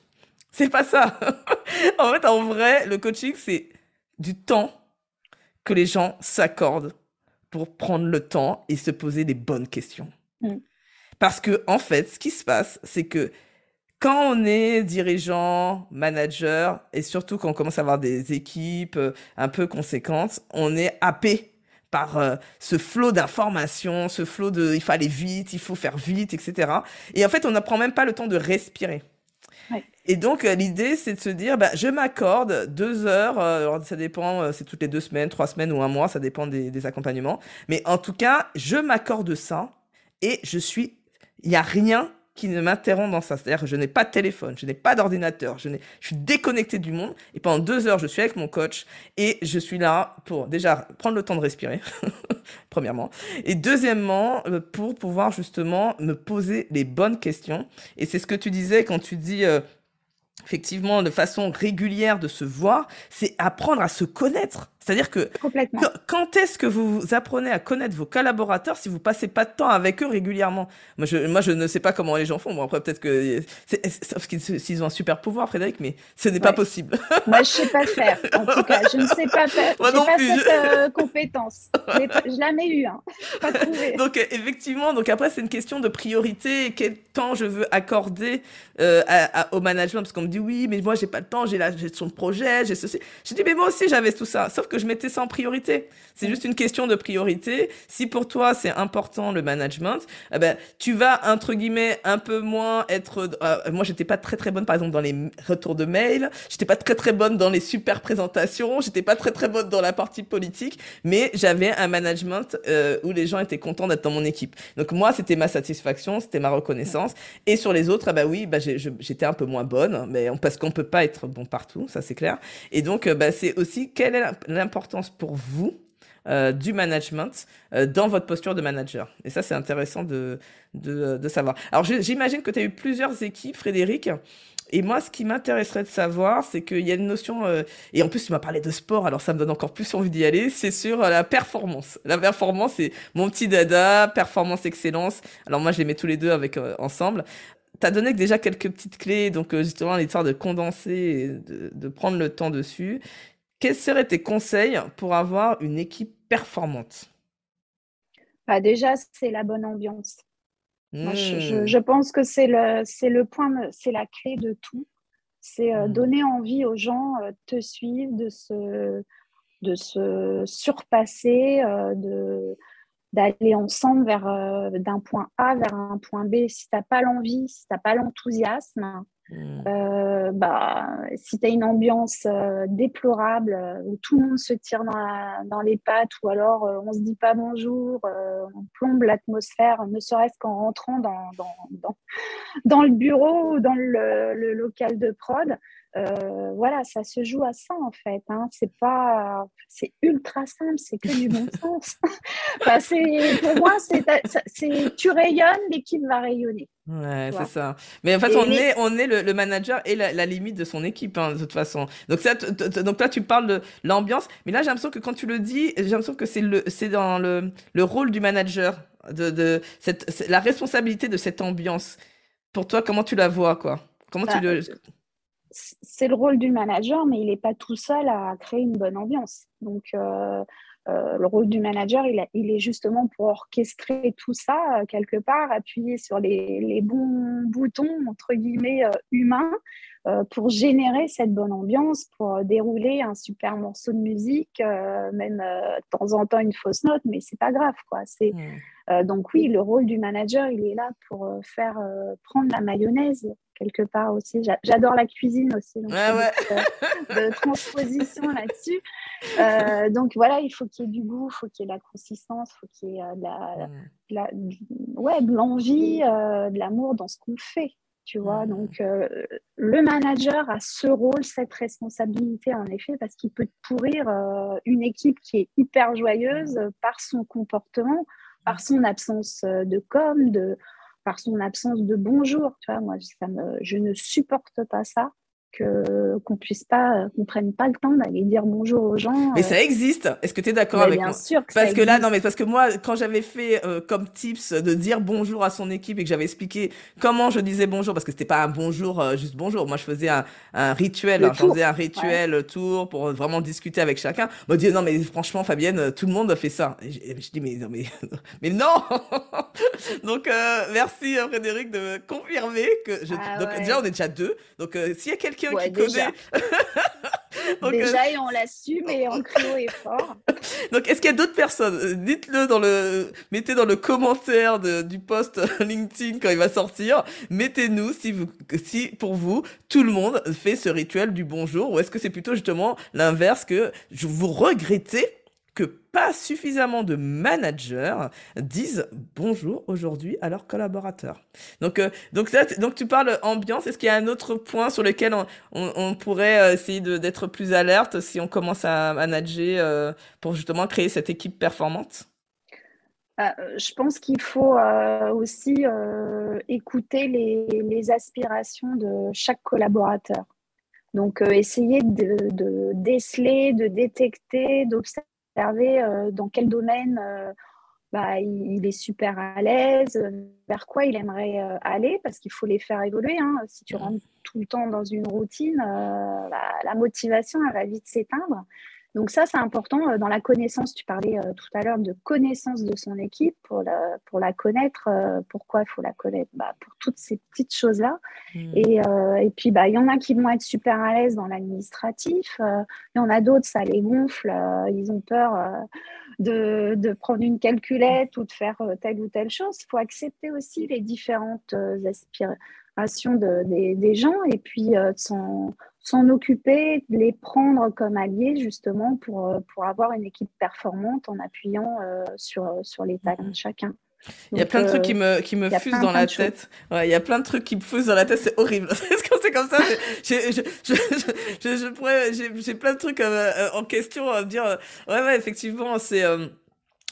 C'est pas ça. [LAUGHS] en fait, en vrai, le coaching c'est du temps que les gens s'accordent pour prendre le temps et se poser des bonnes questions. Mm. Parce que, en fait, ce qui se passe, c'est que quand on est dirigeant, manager, et surtout quand on commence à avoir des équipes euh, un peu conséquentes, on est happé par euh, ce flot d'informations, ce flot de il faut aller vite, il faut faire vite, etc. Et en fait, on n'apprend même pas le temps de respirer. Et donc, euh, l'idée, c'est de se dire, bah, je m'accorde deux heures, alors ça dépend, c'est toutes les deux semaines, trois semaines ou un mois, ça dépend des, des accompagnements. Mais en tout cas, je m'accorde ça et je suis, il n'y a rien qui ne m'interrompt dans ça. C'est-à-dire je n'ai pas de téléphone, je n'ai pas d'ordinateur, je, je suis déconnecté du monde. Et pendant deux heures, je suis avec mon coach et je suis là pour déjà prendre le temps de respirer, [LAUGHS] premièrement. Et deuxièmement, euh, pour pouvoir justement me poser les bonnes questions. Et c'est ce que tu disais quand tu dis... Euh, effectivement, de façon régulière de se voir, c'est apprendre à se connaître. C'est-à-dire que quand est-ce que vous apprenez à connaître vos collaborateurs si vous passez pas de temps avec eux régulièrement? Moi je, moi, je ne sais pas comment les gens font. Bon, après, peut-être que. Sauf qu'ils ont un super pouvoir, Frédéric, mais ce n'est pas possible. [LAUGHS] moi, je sais pas faire. En tout cas, je ne sais pas faire. Moi non pas plus. cette euh, [LAUGHS] compétence. Je l'ai jamais eu. Hein. [LAUGHS] Pas donc, effectivement, donc après, c'est une question de priorité. Quel temps je veux accorder euh, au management? Parce qu'on me dit, oui, mais moi, j'ai pas le temps, j'ai la gestion de projet, j'ai ceci. J'ai dit, mais moi aussi, j'avais tout ça. Sauf que je mettais ça en priorité. C'est juste une question de priorité. Si pour toi c'est important le management, eh ben tu vas entre guillemets un peu moins être. Euh, moi j'étais pas très très bonne par exemple dans les retours de mail. J'étais pas très très bonne dans les super présentations. J'étais pas très très bonne dans la partie politique. Mais j'avais un management euh, où les gens étaient contents d'être dans mon équipe. Donc moi c'était ma satisfaction, c'était ma reconnaissance. Et sur les autres, ah bah oui, bah j'étais un peu moins bonne, mais parce qu'on peut pas être bon partout, ça c'est clair. Et donc bah, c'est aussi quelle est l'importance pour vous euh, du management euh, dans votre posture de manager? Et ça, c'est intéressant de, de, savoir. Alors, j'imagine que tu as eu plusieurs équipes, Frédéric. Et moi, ce qui m'intéresserait de savoir, c'est qu'il y a une notion, euh, et en plus tu m'as parlé de sport, alors ça me donne encore plus envie d'y aller, c'est sur la performance. La performance, c'est mon petit dada, performance excellence. Alors moi, je les mets tous les deux avec ensemble. Tu as donné déjà quelques petites clés, donc justement l'histoire de condenser, et de, de prendre le temps dessus. Quels seraient tes conseils pour avoir une équipe performante? Bah Déjà, c'est la bonne ambiance. je, hmm. pense que c'est le, le point, c'est la clé de tout. C'est euh, hmm. donner envie aux gens euh, de te suivre, de se, de se surpasser, euh, de, d'aller ensemble vers d'un point A vers un point B. Si tu n'as pas l'envie, si tu n'as pas l'enthousiasme, Mm. Euh, bah, si tu as une ambiance euh, déplorable euh, où tout le monde se tire dans, dans les pattes ou alors on se dit pas bonjour, on plombe l'atmosphère, ne serait-ce qu'en rentrant dans, dans, dans, dans, le bureau ou dans le, le local de prod, euh, voilà, ça se joue à ça en fait. Hein. C'est pas, c'est ultra simple, c'est que du bon [LAUGHS] sens. [LAUGHS] c'est, pour moi, c'est, tu rayonnes, l'équipe va rayonner. Ouais, c'est ça. Mais en fait, on est, on est le, manager et la, limite de son équipe, hein, de toute façon. Donc, ça, donc là, tu parles de l'ambiance, mais là, j'ai l'impression que quand tu le dis, j'ai l'impression que c'est le, c'est dans le, le rôle du manager, de, de cette, la responsabilité de cette ambiance. Pour toi, comment tu la vois, quoi? Comment tu bah, le c'est le rôle du manager, mais il n'est pas tout seul à créer une bonne ambiance. Donc, euh, euh, le rôle du manager, il, est justement pour orchestrer tout ça euh, quelque part, appuyer sur les, bons boutons, entre guillemets, humains, pour générer cette bonne ambiance, pour dérouler un super morceau de musique, même de temps en temps une fausse note, mais c'est pas grave, quoi. C'est mmh. donc oui, le rôle du manager, il est là pour faire prendre la mayonnaise quelque part aussi. J'adore la cuisine aussi, donc De, transposition [LAUGHS] là-dessus. Euh, donc voilà, il faut qu'il y ait du goût, il faut qu'il y ait de la consistance, il faut qu'il y ait euh, de la, la, ouais, de l'envie, euh, de l'amour dans ce qu'on fait. Tu vois, donc le manager a ce rôle, cette responsabilité en effet, parce qu'il peut pourrir une équipe qui est hyper joyeuse par son comportement, par son absence de com, de, par son absence de bonjour. Tu vois, moi, ça me, je ne supporte pas ça. Que qu'on puisse pas, qu'on prenne pas le temps d'aller dire bonjour aux gens. Mais ça existe. Est-ce que tu es d'accord avec bien moi? sûr que Parce que là, non, mais parce que moi, quand j'avais fait euh, comme tips de dire bonjour à son équipe et que j'avais expliqué comment je disais bonjour, parce que c'était pas un bonjour euh, juste bonjour. Moi, je faisais un, un rituel. Hein, je faisais un rituel euh, tour pour vraiment discuter avec chacun. M'a dit non, mais franchement, Fabienne, euh, tout le monde fait ça. Et je, je dis mais non, mais [LAUGHS] mais non. [LAUGHS] donc euh, merci euh, Frédéric de me confirmer que je, Ah donc ouais. déjà on est déjà deux. Donc euh, s'il y a quelqu'un Ouais, qui déjà. connaît [LAUGHS] euh, Déjà, et on l'assume et on crie haut et fort. [LAUGHS] Donc, est-ce qu'il y a d'autres personnes Euh, Dites-le dans le, mettez dans le commentaire de- du post [LAUGHS] LinkedIn quand il va sortir. Mettez-nous si vous, si pour vous, tout le monde fait ce rituel du bonjour, ou est-ce que c'est plutôt justement l'inverse que vous regrettez que pas suffisamment de managers disent bonjour aujourd'hui à leurs collaborateurs. Donc, euh, donc, donc tu parles ambiance. Est-ce qu'il y a un autre point sur lequel on, pourrait euh, essayer d'être plus alerte si on commence à manager euh, pour justement créer cette équipe performante? Je pense qu'il faut aussi écouter les, les aspirations de chaque collaborateur. Donc, essayer de, de déceler, de détecter, d'observer euh, dans quel domaine euh, bah, il, est super à l'aise, euh, vers quoi il aimerait aller, parce qu'il faut les faire évoluer. hein. Si tu rentres tout le temps dans une routine, bah, la motivation elle va vite s'éteindre. Donc ça, c'est important euh, dans la connaissance. Tu parlais euh, tout à l'heure de connaissance de son équipe pour la, pour la connaître. euh, pourquoi il faut la connaître? Bah, Pour toutes ces petites choses-là. Hmm. Et, euh, et puis, bah, il y en a qui vont être super à l'aise dans l'administratif. il y en a d'autres, ça les gonfle. ils ont peur de, de prendre une calculette ou de faire telle ou telle chose. Il faut accepter aussi les différentes aspirations de, des, des gens et puis de s'en occuper, les prendre comme alliés justement pour, euh, pour avoir une équipe performante en appuyant euh, sur, sur les talents de chacun. Il y a plein de trucs euh, qui me, qui me fusent dans la tête. Ouais, il y a plein de trucs qui me fusent dans la tête, c'est horrible. [LAUGHS] Que c'est comme ça, j'ai, je, je, je, je, je pourrais, j'ai, j'ai plein de trucs euh, euh, en question à me dire, euh, ouais, ouais, effectivement, c'est, euh,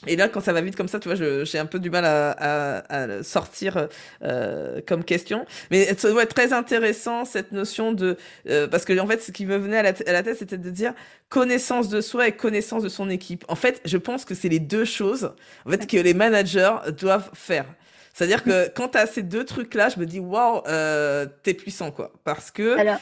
et là, quand ça va vite comme ça, tu vois, j'ai un peu du mal à, à, à sortir euh, comme question. Mais ça doit être très intéressant, cette notion de... euh, parce que, en fait, ce qui me venait à la, tête, c'était de dire connaissance de soi et connaissance de son équipe. En fait, je pense que c'est les deux choses en fait, que les managers doivent faire. C'est-à-dire que quand tu ces deux trucs-là, je me dis, waouh, euh, t'es puissant, quoi. Parce que Alors,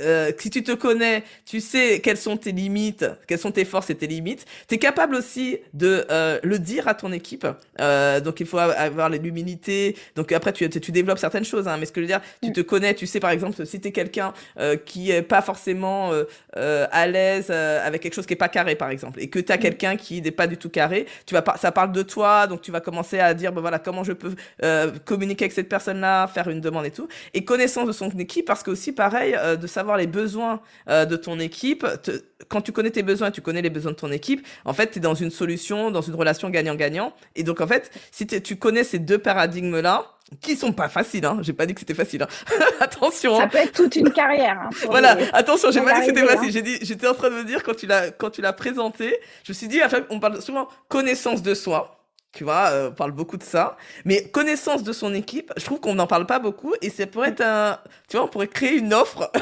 euh, si tu te connais, tu sais quelles sont tes limites, quelles sont tes forces et tes limites. Tu es capable aussi de euh, le dire à ton équipe. Euh, donc il faut avoir l'humilité. Donc après tu, tu, développes certaines choses. Hein, mais ce que je veux dire, tu Mm. te connais, tu sais par exemple si tu es quelqu'un euh, qui est pas forcément euh, euh, à l'aise euh, avec quelque chose qui est pas carré par exemple, et que tu as Mm. quelqu'un qui n'est pas du tout carré, tu vas pas, ça parle de toi, donc tu vas commencer à dire ben voilà comment je peux euh, communiquer avec cette personne-là, faire une demande et tout et connaissance de son équipe parce que aussi pareil euh, de savoir les besoins euh, de ton équipe te- quand tu connais tes besoins tu connais les besoins de ton équipe en fait tu es dans une solution dans une relation gagnant-gagnant et donc en fait si tu connais ces deux paradigmes là qui sont pas faciles hein j'ai pas dit que c'était facile hein. [LAUGHS] attention ça hein. peut être toute une carrière. hein, Voilà, les- attention, j'ai pas dit que c'était facile. J'ai dit, j'étais en train de me dire quand tu l'as, quand tu l'as présenté, je me suis dit, on parle souvent connaissance de soi. Tu vois, euh, on parle beaucoup de ça. Mais connaissance de son équipe, je trouve qu'on n'en parle pas beaucoup et ça pourrait être un, tu vois, on pourrait créer une offre [LAUGHS]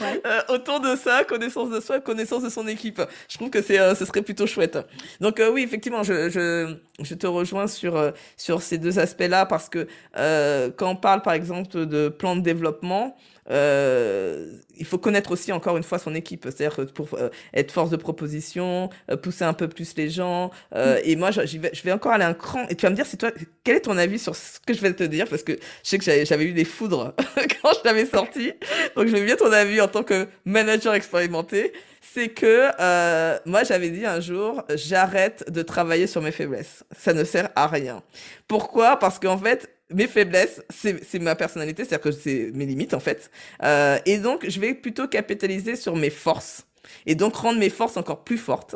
Ouais. euh, autour de ça, connaissance de soi, connaissance de son équipe. Je trouve que c'est, euh, ce serait plutôt chouette. Donc euh, oui, effectivement, je, je, je te rejoins sur, euh, sur ces deux aspects-là parce que euh, quand on parle par exemple de plan de développement, euh, il faut connaître aussi encore une fois son équipe, c'est-à-dire que pour euh, être force de proposition, euh, pousser un peu plus les gens. euh, et moi, vais, je vais encore aller un cran. Et tu vas me dire, c'est toi, quel est ton avis sur ce que je vais te dire? Parce que je sais que j'avais j'avais eu des foudres [LAUGHS] quand je l'avais sorti. Donc, je veux bien ton avis en tant que manager expérimenté. C'est que euh, moi, j'avais dit un jour, j'arrête de travailler sur mes faiblesses. Ça ne sert à rien. Pourquoi? Parce qu'en fait, mes faiblesses, c'est ma personnalité, c'est-à-dire que c'est mes limites en fait. Euh, et donc, je vais plutôt capitaliser sur mes forces. Et donc rendre mes forces encore plus fortes.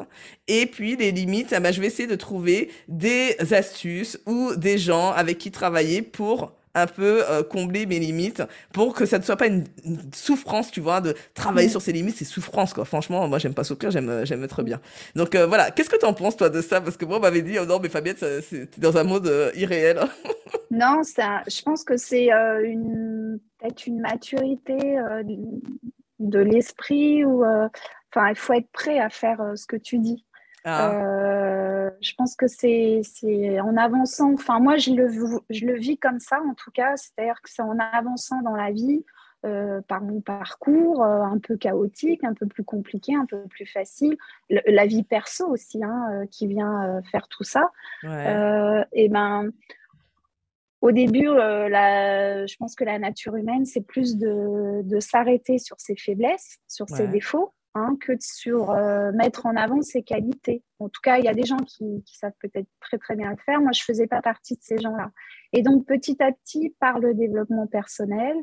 Et puis les limites, eh ben, je vais essayer de trouver des astuces ou des gens avec qui travailler pour un peu euh, combler mes limites, pour que ça ne soit pas une, une souffrance, tu vois, de travailler Mhm. sur ses limites, c'est souffrance, quoi. Franchement, moi, j'aime pas souffrir, j'aime, euh, j'aime être bien. Donc euh, voilà, qu'est-ce que tu en penses, toi, de ça? Parce que moi, on m'avait dit, oh non, mais Fabienne, c'est- dans un monde euh, irréel. [LAUGHS] Non, ça, je pense que c'est une peut-être une maturité de l'esprit ou enfin il faut être prêt à faire ce que tu dis. Ah. je pense que c'est en avançant, enfin moi je le, je le vis comme ça en tout cas, c'est-à-dire que c'est en avançant dans la vie, euh, par mon parcours euh, un peu chaotique, un peu plus compliqué, un peu plus facile. la vie perso aussi, hein, euh, qui vient faire tout ça. et ben, au début, je pense que la nature humaine, c'est plus de, s'arrêter sur ses faiblesses, sur ses défauts, hein, que sur mettre en avant ses qualités. En tout cas, il y a des gens qui, qui savent peut-être très très bien le faire. Moi, je ne faisais pas partie de ces gens-là. Et donc, petit à petit, par le développement personnel,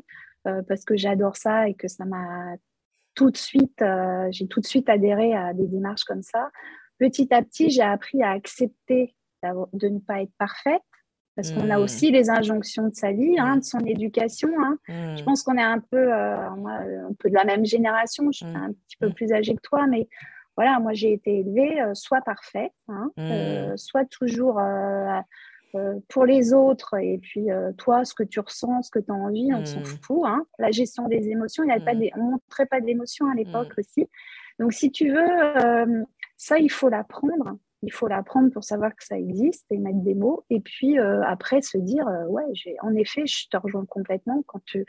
euh, parce que j'adore ça et que ça m'a tout de suite, euh, j'ai tout de suite adhéré à des démarches comme ça. Petit à petit, j'ai appris à accepter de ne pas être parfaite parce qu'on a mmh. aussi les injonctions de sa vie, hein, de son éducation. Hein. Je mmh. pense qu'on est un peu, euh, un peu de la même génération. Je suis mmh. un petit peu plus âgée que toi, mais voilà, moi j'ai été élevée soit parfaite, hein, soit toujours euh, pour les autres et puis euh, toi, ce que tu ressens, ce que tu as envie, on s'en mmh. fout. La gestion des émotions, il y pas mmh. des, on ne montrait pas d'émotions à l'époque mmh. aussi. Donc, si tu veux, euh, ça, il faut l'apprendre. Il faut l'apprendre pour savoir que ça existe et mettre des mots. Et puis après, se dire, ouais, en effet, je te rejoins complètement quand tu.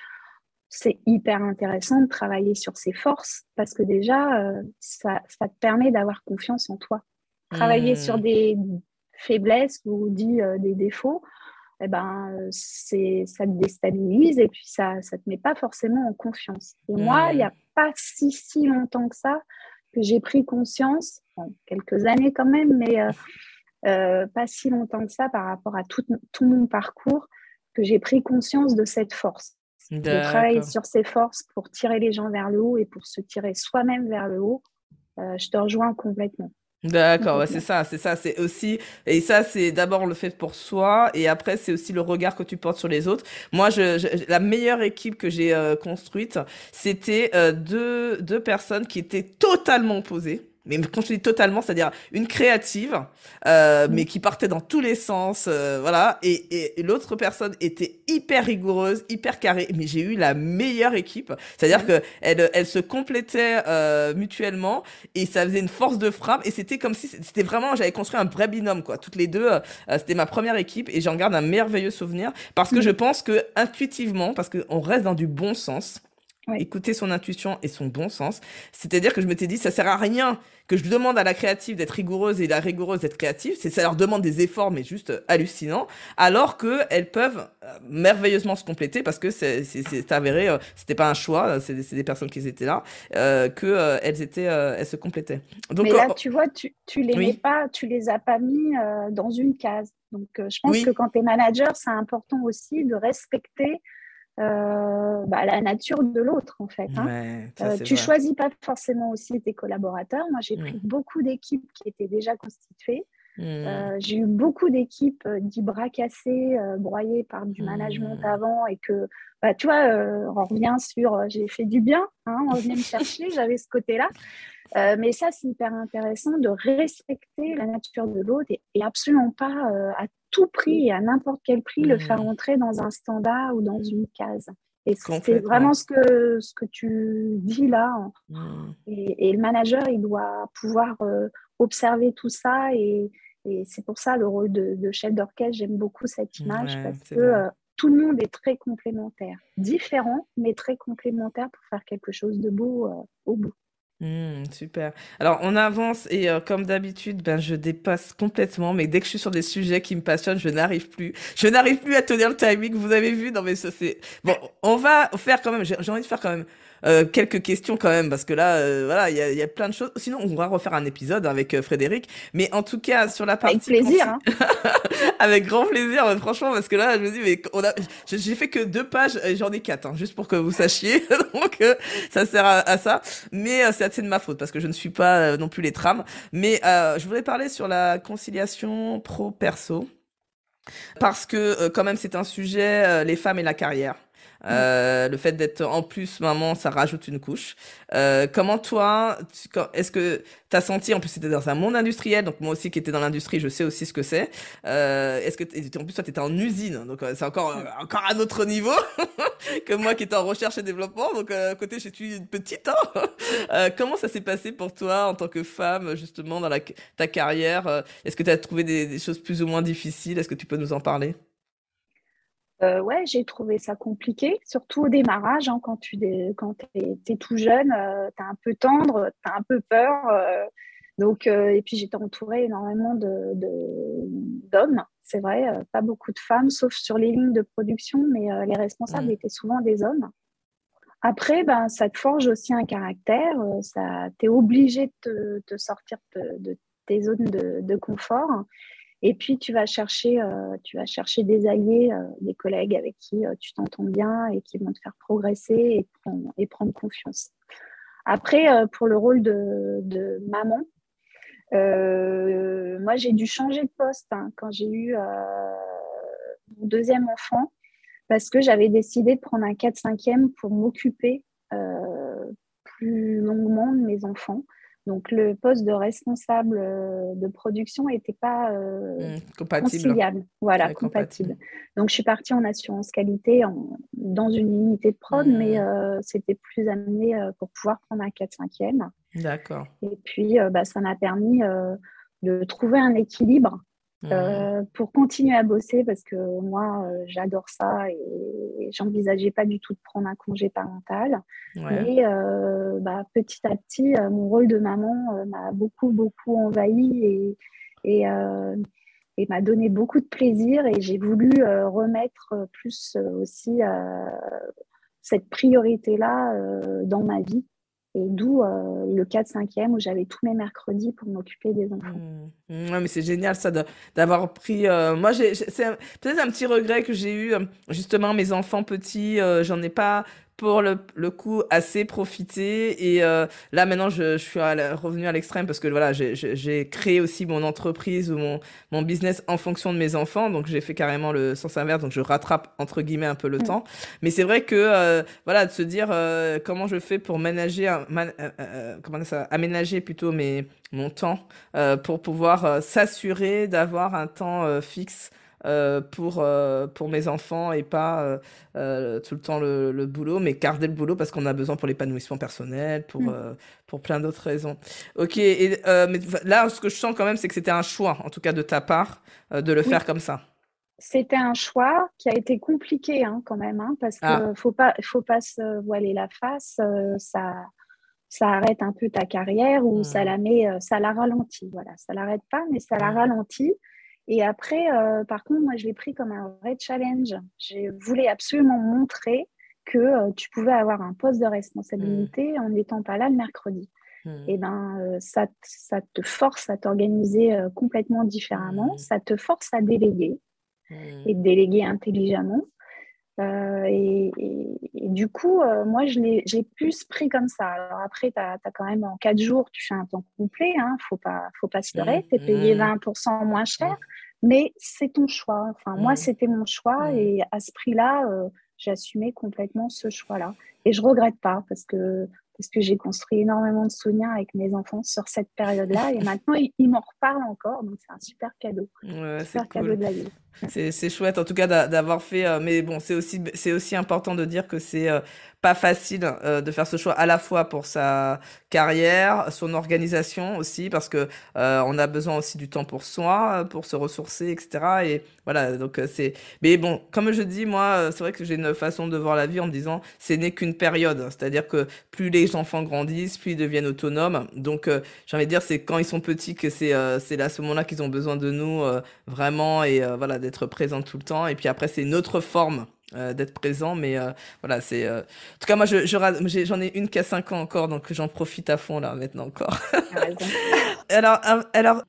C'est hyper intéressant de travailler sur ses forces parce que déjà, ça, ça, te permet d'avoir confiance en toi. Travailler sur des, faiblesse ou dit euh, des défauts, eh ben, c'est, ça te déstabilise et puis ça ne te met pas forcément en confiance. Et moi, il n'y a pas si, si longtemps que ça que j'ai pris conscience, quelques années quand même, mais euh, euh, pas si longtemps que ça par rapport à tout, tout mon parcours, que j'ai pris conscience de cette force. De travailler sur ces forces pour tirer les gens vers le haut et pour se tirer soi-même vers le haut. je te rejoins complètement. D'accord, c'est ça, c'est ça, c'est aussi, et ça, c'est d'abord le fait pour soi, et après, c'est aussi le regard que tu portes sur les autres. Moi, je, la meilleure équipe que j'ai euh, construite, c'était euh, deux, deux personnes qui étaient totalement opposées mais quand je dis totalement, c'est-à-dire une créative, euh, mais qui partait dans tous les sens, euh, voilà. Et, et, l'autre personne était hyper rigoureuse, hyper carrée. Mais j'ai eu la meilleure équipe, c'est-à-dire que elle, elle se complétait euh, mutuellement et ça faisait une force de frappe. Et c'était comme si c'était vraiment, j'avais construit un vrai binôme, quoi. Toutes les deux, euh, c'était ma première équipe et j'en garde un merveilleux souvenir parce que mm. je pense que intuitivement, parce qu'on reste dans du bon sens écouter son intuition et son bon sens. C'est-à-dire que je m'étais dit, ça sert à rien que je demande à la créative d'être rigoureuse et la rigoureuse d'être créative. C'est ça leur demande des efforts, mais juste euh, hallucinants. Alors que elles peuvent euh, merveilleusement se compléter parce que c'est avéré, euh, c'était pas un choix, c'est des, personnes qui étaient là, euh, que elles étaient, elles se complétaient. Donc, mais là, tu vois, tu, tu les mets pas, tu les as pas mis dans une case. Donc, je pense que quand tu es manager, c'est important aussi de respecter euh, bah, la nature de l'autre en fait. Hein. Euh, tu choisis pas forcément aussi tes collaborateurs. Moi, j'ai pris beaucoup d'équipes qui étaient déjà constituées. Mmh. Euh, j'ai eu beaucoup d'équipes dits bras cassés, broyées par du management mmh. avant et que, bah, tu vois, on revient sur j'ai fait du bien, hein, on venait me chercher, j'avais ce côté-là. Mais ça, c'est hyper intéressant de respecter la nature de l'autre et, et, absolument pas à tout prix et à n'importe quel prix le faire mmh. entrer dans un standard ou dans une case. Et c'est vraiment ce que, ce que tu dis là. Mmh. Et, le manager, il doit pouvoir euh, observer tout ça. Et, et c'est pour ça le rôle de, chef d'orchestre, j'aime beaucoup cette image parce que euh, tout le monde est très complémentaire. Différent, mais très complémentaire pour faire quelque chose de beau euh, au bout. Mmh, super. Alors, on avance et euh, comme d'habitude, ben, je dépasse complètement, mais dès que je suis sur des sujets qui me passionnent, je n'arrive plus. Je n'arrive plus à tenir le timing. Vous avez vu? Non, mais ça, c'est... Bon, on va faire quand même, j'ai envie de faire quand même euh, quelques questions quand même, parce que là, euh, voilà, il y a, y a, plein de choses. Sinon, on va refaire un épisode avec euh, Frédéric. Mais en tout cas, sur la partie... Avec plaisir. Hein. [LAUGHS] avec grand plaisir, franchement, parce que là, je me dis, mais on a... j'ai fait que deux pages, j'en ai quatre, hein, juste pour que vous sachiez. [LAUGHS] Donc, ça sert à, ça. Mais c'est assez de ma faute, parce que je ne suis pas non plus les trames. Mais je voulais parler sur la conciliation pro-perso. Parce que quand même, c'est un sujet, les femmes et la carrière. Euh, le fait d'être en plus maman, ça rajoute une couche. Euh, comment toi, est-ce que tu as senti, en plus c'était dans un monde industriel, donc moi aussi qui étais dans l'industrie, je sais aussi ce que c'est. Euh, est-ce que en plus toi tu étais en usine, donc c'est encore encore un autre niveau [LAUGHS] que moi qui étais en recherche et développement. Donc à côté je suis une petite. Hein [LAUGHS] comment ça s'est passé pour toi en tant que femme justement dans ta carrière? Est-ce que tu as trouvé des choses plus ou moins difficiles? Est-ce que tu peux nous en parler? Euh, ouais, j'ai trouvé ça compliqué, surtout au démarrage, hein, quand tu quand es, tout jeune, euh, tu es un peu tendre, tu as un peu peur. Euh, donc, et puis j'étais entourée énormément d'hommes, de, c'est vrai, pas beaucoup de femmes, sauf sur les lignes de production, mais les responsables mmh. étaient souvent des hommes. Après, ben, ça te forge aussi un caractère, ça, tu es obligé de te, sortir de, tes zones de, de confort. Et puis, tu vas chercher, euh, tu vas chercher des alliés, euh, des collègues avec qui euh, tu t'entends bien et qui vont te faire progresser et prendre, confiance. Après, pour le rôle de, maman, moi, j'ai dû changer de poste hein, quand j'ai eu mon deuxième enfant parce que j'avais décidé de prendre un 4-5e pour m'occuper plus longuement de mes enfants. Donc le poste de responsable euh, de production n'était pas euh, mmh, conciliable. Voilà, compatible. Donc je suis partie en assurance qualité dans une unité de prod, mais mmh. euh, c'était plus amené pour pouvoir prendre un 4-5e. D'accord. Et puis bah, ça m'a permis de trouver un équilibre euh, pour continuer à bosser parce que moi, euh, j'adore ça et, j'envisageais pas du tout de prendre un congé parental. Mais euh, bah, petit à petit, mon rôle de maman m'a beaucoup, beaucoup envahi et, et, et m'a donné beaucoup de plaisir et j'ai voulu remettre plus aussi cette priorité-là dans ma vie. Et d'où euh, le 4-5e où j'avais tous mes mercredis pour m'occuper des enfants. Mmh. Mmh. mais c'est génial ça d'avoir pris. Euh, moi, c'est peut-être un petit regret que j'ai eu. Justement, mes enfants petits, euh, j'en ai pas pour le, le coup assez profité et euh, là maintenant je, je suis revenu à l'extrême parce que voilà j'ai créé aussi mon entreprise ou mon, mon business en fonction de mes enfants. Donc j'ai fait carrément le sens inverse. Donc je rattrape entre guillemets un peu le temps. Mais c'est vrai que euh, voilà de se dire euh, comment je fais pour manager comment ça aménager plutôt mes mon temps pour pouvoir s'assurer d'avoir un temps fixe euh, pour, euh, pour mes enfants et pas euh, tout le temps le, boulot, mais garder le boulot parce qu'on a besoin pour l'épanouissement personnel, pour, mm. pour plein d'autres raisons. Ok, et, mais là, ce que je sens quand même, c'est que c'était un choix, en tout cas de ta part, de le faire comme ça. C'était un choix qui a été compliqué hein, quand même, hein, parce qu'il ne ah. faut pas, faut pas se voiler la face. ça, ça arrête un peu ta carrière ou ça mm. la met, ça la ralentit. Voilà, ça l'arrête pas, mais ça la mm. ralentit. Et après, euh, par contre, moi, je l'ai pris comme un vrai challenge. Je voulais absolument montrer que euh, tu pouvais avoir un poste de responsabilité mmh. en n'étant pas là le mercredi. Mmh. Et ben, euh, ça, ça, te force à t'organiser complètement différemment. Mmh. Ça te force à déléguer et déléguer intelligemment. Et, du coup, moi, j'ai plus pris comme ça. Alors après, tu as, quand même en quatre jours, tu fais un temps complet. Il hein, faut pas, faut pas se leurrer. Tu es payé 20% moins cher mais c'est ton choix. Enfin, moi, c'était mon choix et à ce prix-là, euh, j'assumais complètement ce choix-là. Et je regrette pas parce que parce que j'ai construit énormément de souvenirs avec mes enfants sur cette période-là et [LAUGHS] maintenant ils, m'en reparlent encore, donc c'est un super cadeau. Ouais, super cadeau de la vie. C'est chouette en tout cas d'avoir fait, euh, mais bon, c'est aussi, aussi important de dire que c'est euh, pas facile euh, de faire ce choix à la fois pour sa carrière, son organisation aussi, parce que euh, on a besoin aussi du temps pour soi, pour se ressourcer, etc. Et voilà, donc c'est. Mais bon, comme je dis, moi, c'est vrai que j'ai une façon de voir la vie en me disant, ce n'est qu'une période. C'est-à-dire que plus les enfants grandissent, plus ils deviennent autonomes. Donc, j'ai envie de dire, c'est quand ils sont petits que c'est c'est à ce moment-là qu'ils ont besoin de nous vraiment et voilà d'être présents tout le temps. Et puis après, c'est une autre forme euh, d'être présent. Mais euh, voilà, c'est. Euh, en tout cas, moi, je, j'en ai une qui a 5 ans encore, donc j'en profite à fond là maintenant encore. [LAUGHS] alors, alors.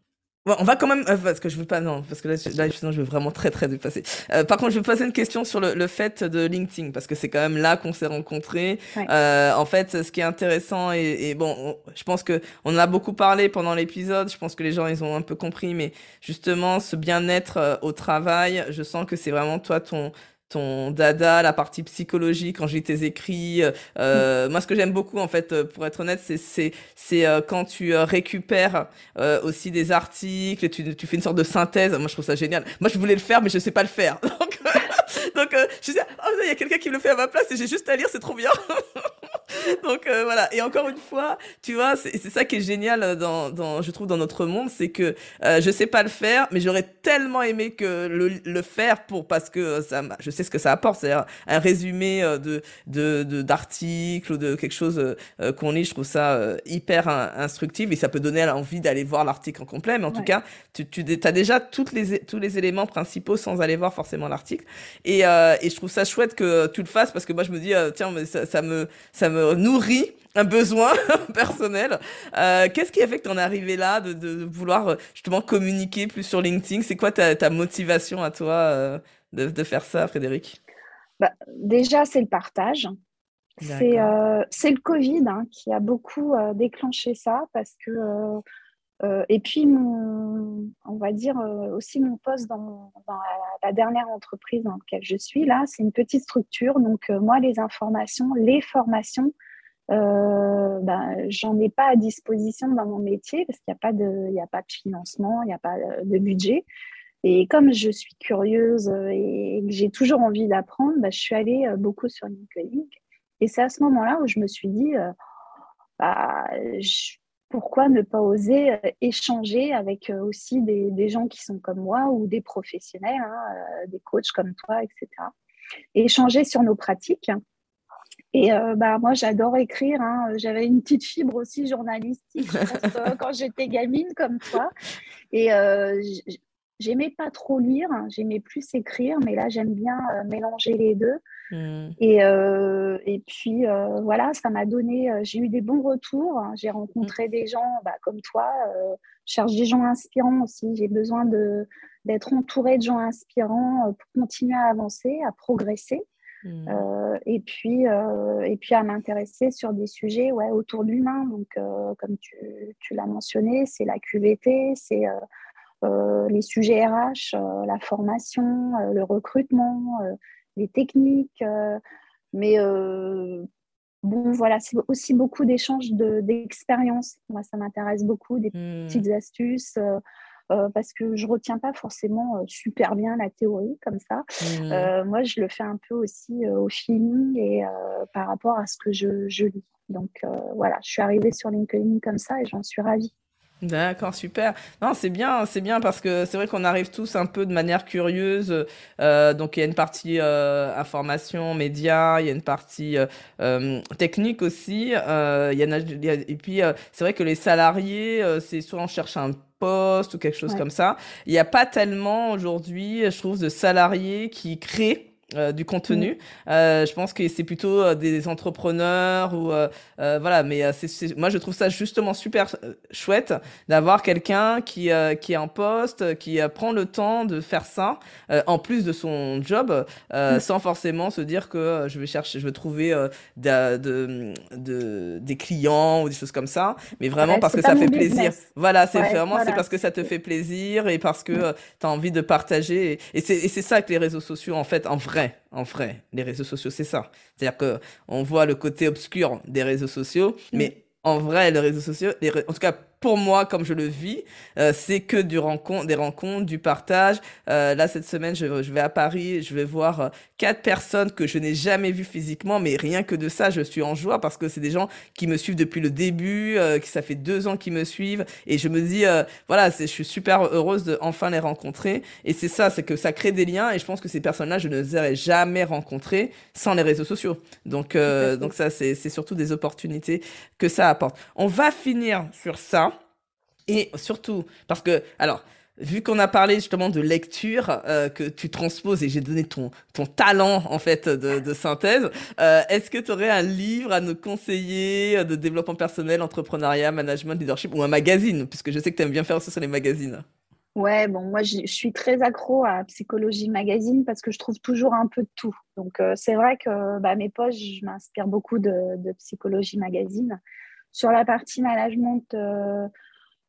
On va quand même parce que je veux pas non parce que là, là sinon je veux vraiment très très dépasser. par contre, je veux poser une question sur le, le fait de LinkedIn parce que c'est quand même là qu'on s'est rencontrés. en fait, ce qui est intéressant et, bon, je pense que on en a beaucoup parlé pendant l'épisode. Je pense que les gens ils ont un peu compris, mais justement ce bien-être au travail, je sens que c'est vraiment toi ton ton dada, la partie psychologique quand j'ai tes écrits. Euh, [LAUGHS] moi, ce que j'aime beaucoup, en fait, pour être honnête, c'est c'est c'est euh, quand tu euh, récupères euh, aussi des articles, et tu tu fais une sorte de synthèse. Moi, je trouve ça génial. Moi, je voulais le faire, mais je sais pas le faire. [LAUGHS] Donc donc je disais, oh, il y a quelqu'un qui me le fait à ma place et j'ai juste à lire, c'est trop bien. [LAUGHS] [LAUGHS] Donc euh, voilà. Et encore une fois, tu vois, c'est ça qui est génial dans, dans, je trouve, dans notre monde, c'est que euh, je sais pas le faire, mais j'aurais tellement aimé que le, le, faire pour parce que ça, je sais ce que ça apporte, c'est un, résumé euh, de de d'articles ou de quelque chose euh, qu'on lit. Je trouve ça euh, hyper instructif et ça peut donner envie d'aller voir l'article en complet. Mais en ouais. tout cas, tu, tu as déjà toutes les tous les éléments principaux sans aller voir forcément l'article. Et, et je trouve ça chouette que tu le fasses parce que moi je me dis tiens, mais ça, ça me ça me nourrit un besoin [LAUGHS] personnel. Euh, Qu'est-ce qui a fait que tu en es arrivé là, de, de, vouloir euh, justement communiquer plus sur LinkedIn? C'est quoi ta, ta, motivation à toi euh, de, de, faire ça, Frédéric? Bah, Déjà, c'est le partage. C'est euh, le Covid hein, qui a beaucoup déclenché ça parce que euh, et puis, mon, on va dire euh, aussi mon poste dans, la, dernière entreprise dans laquelle je suis, là, c'est une petite structure. Donc, euh, moi, les informations, les formations, ben, j'en ai pas à disposition dans mon métier parce qu'il n'y a, pas de, a pas de financement, il n'y a pas de budget. Et comme je suis curieuse et que j'ai toujours envie d'apprendre, ben, je suis allée beaucoup sur LinkedIn. Et c'est à ce moment-là où je me suis dit, bah, je, pourquoi ne pas oser euh, échanger avec euh, aussi des, gens qui sont comme moi ou des professionnels, hein, euh, des coachs comme toi, etc. Et échanger sur nos pratiques. Et bah, moi, j'adore écrire. Hein. J'avais une petite fibre aussi journalistique pense, [LAUGHS] quand j'étais gamine comme toi. Et j'aimais pas trop lire, j'aimais plus écrire, mais là, j'aime bien euh, mélanger les deux. Mmh. Et, euh, et puis, euh, voilà, ça m'a donné, j'ai eu des bons retours. J'ai rencontré mmh. des gens bah, comme toi. Je cherche des gens inspirants aussi. J'ai besoin d'être entourée de gens inspirants pour continuer à avancer, à progresser. Mmh. et, puis, et puis, à m'intéresser sur des sujets ouais, autour de l'humain. Donc, comme tu, tu l'as mentionné, c'est la QVT, c'est les sujets RH, la formation, le recrutement les techniques. Euh, mais euh, bon, voilà, c'est aussi beaucoup d'échanges d'expériences. Moi, ça m'intéresse beaucoup, des mmh. petites astuces. Euh, parce que je retiens pas forcément euh, super bien la théorie comme ça. Mmh. Euh, moi, je le fais un peu aussi au feeling et par rapport à ce que je, je lis. Donc voilà, je suis arrivée sur LinkedIn comme ça et j'en suis ravie. D'accord, super. Non, c'est bien, c'est bien parce que c'est vrai qu'on arrive tous un peu de manière curieuse. Euh, donc il y a une partie euh, information, médias, il y a une partie euh, euh technique aussi. Euh, il y a, il y a, et puis c'est vrai que les salariés, c'est soit on cherche un poste ou quelque chose ouais. comme ça. Il n'y a pas tellement aujourd'hui, je trouve, de salariés qui créent euh, du contenu. Mmh. Euh, je pense que c'est plutôt euh, des entrepreneurs ou euh, euh, voilà, mais c'est, c'est, moi je trouve ça justement super chouette d'avoir quelqu'un qui qui est en poste, qui prend le temps de faire ça en plus de son job, mmh. sans forcément se dire que je vais chercher, je vais trouver de, de, de, des clients ou des choses comme ça, mais vraiment ouais, parce que ça fait business. plaisir. Voilà, c'est ouais, vraiment voilà. c'est parce que ça te fait plaisir et parce que mmh. tu as envie de partager et, et c'est, et c'est ça que les réseaux sociaux en fait en vrai en vrai, les réseaux sociaux, c'est ça. C'est-à-dire que on voit le côté obscur des réseaux sociaux, mmh. mais en vrai, les réseaux sociaux, les, en tout cas pour moi, comme je le vis, euh, c'est que du rencontre, des rencontres, du partage. Euh, là, cette semaine, je, je, vais à Paris, je vais voir euh, quatre personnes que je n'ai jamais vues physiquement, mais rien que de ça, je suis en joie parce que c'est des gens qui me suivent depuis le début, euh, qui ça fait deux ans qu'ils me suivent, et je me dis, euh, voilà, je suis super heureuse de enfin les rencontrer. Et c'est ça, c'est que ça crée des liens, et je pense que ces personnes-là, je ne les aurais jamais rencontrées sans les réseaux sociaux. Donc, euh, donc ça, c'est surtout des opportunités que ça apporte. On va finir sur ça. Et surtout, parce que, alors, vu qu'on a parlé justement de lecture euh, que tu transposes et j'ai donné ton, ton talent en fait de, synthèse, euh, est-ce que tu aurais un livre à nous conseiller de développement personnel, entrepreneuriat, management, leadership ou un magazine? Puisque je sais que tu aimes bien faire ça sur les magazines. Ouais, bon, moi je suis très accro à Psychologie Magazine parce que je trouve toujours un peu de tout. Donc euh, c'est vrai que bah, mes poches, je m'inspire beaucoup de, Psychologie Magazine. Sur la partie management,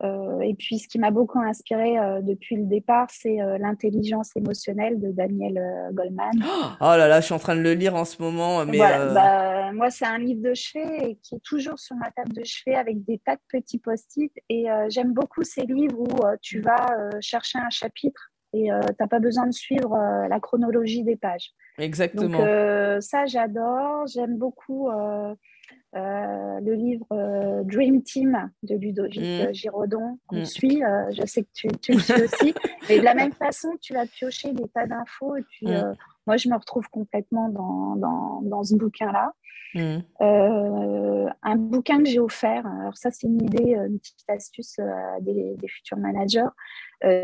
euh, et puis, ce qui m'a beaucoup inspiré euh, depuis le départ, c'est euh, l'intelligence émotionnelle de Daniel Goldman. [GASPS] Oh là là, je suis en train de le lire en ce moment. Mais bah, moi, c'est un livre de chevet qui est toujours sur ma table de chevet avec des tas de petits post-it. Et j'aime beaucoup ces livres où tu vas chercher un chapitre et tu n'as pas besoin de suivre la chronologie des pages. Exactement. Donc, ça, j'adore. J'aime beaucoup le livre euh, Dream Team de Ludovic mmh. Giraudon, qu'on mm. suit. Euh, je sais que tu, tu le suis [LAUGHS] aussi. et de la même façon, tu vas piocher des tas d'infos. Et puis, mm. moi, je me retrouve complètement dans, dans, dans ce bouquin-là. Mm. un bouquin que j'ai offert, alors ça, c'est une idée, une petite astuce des, des, futurs managers.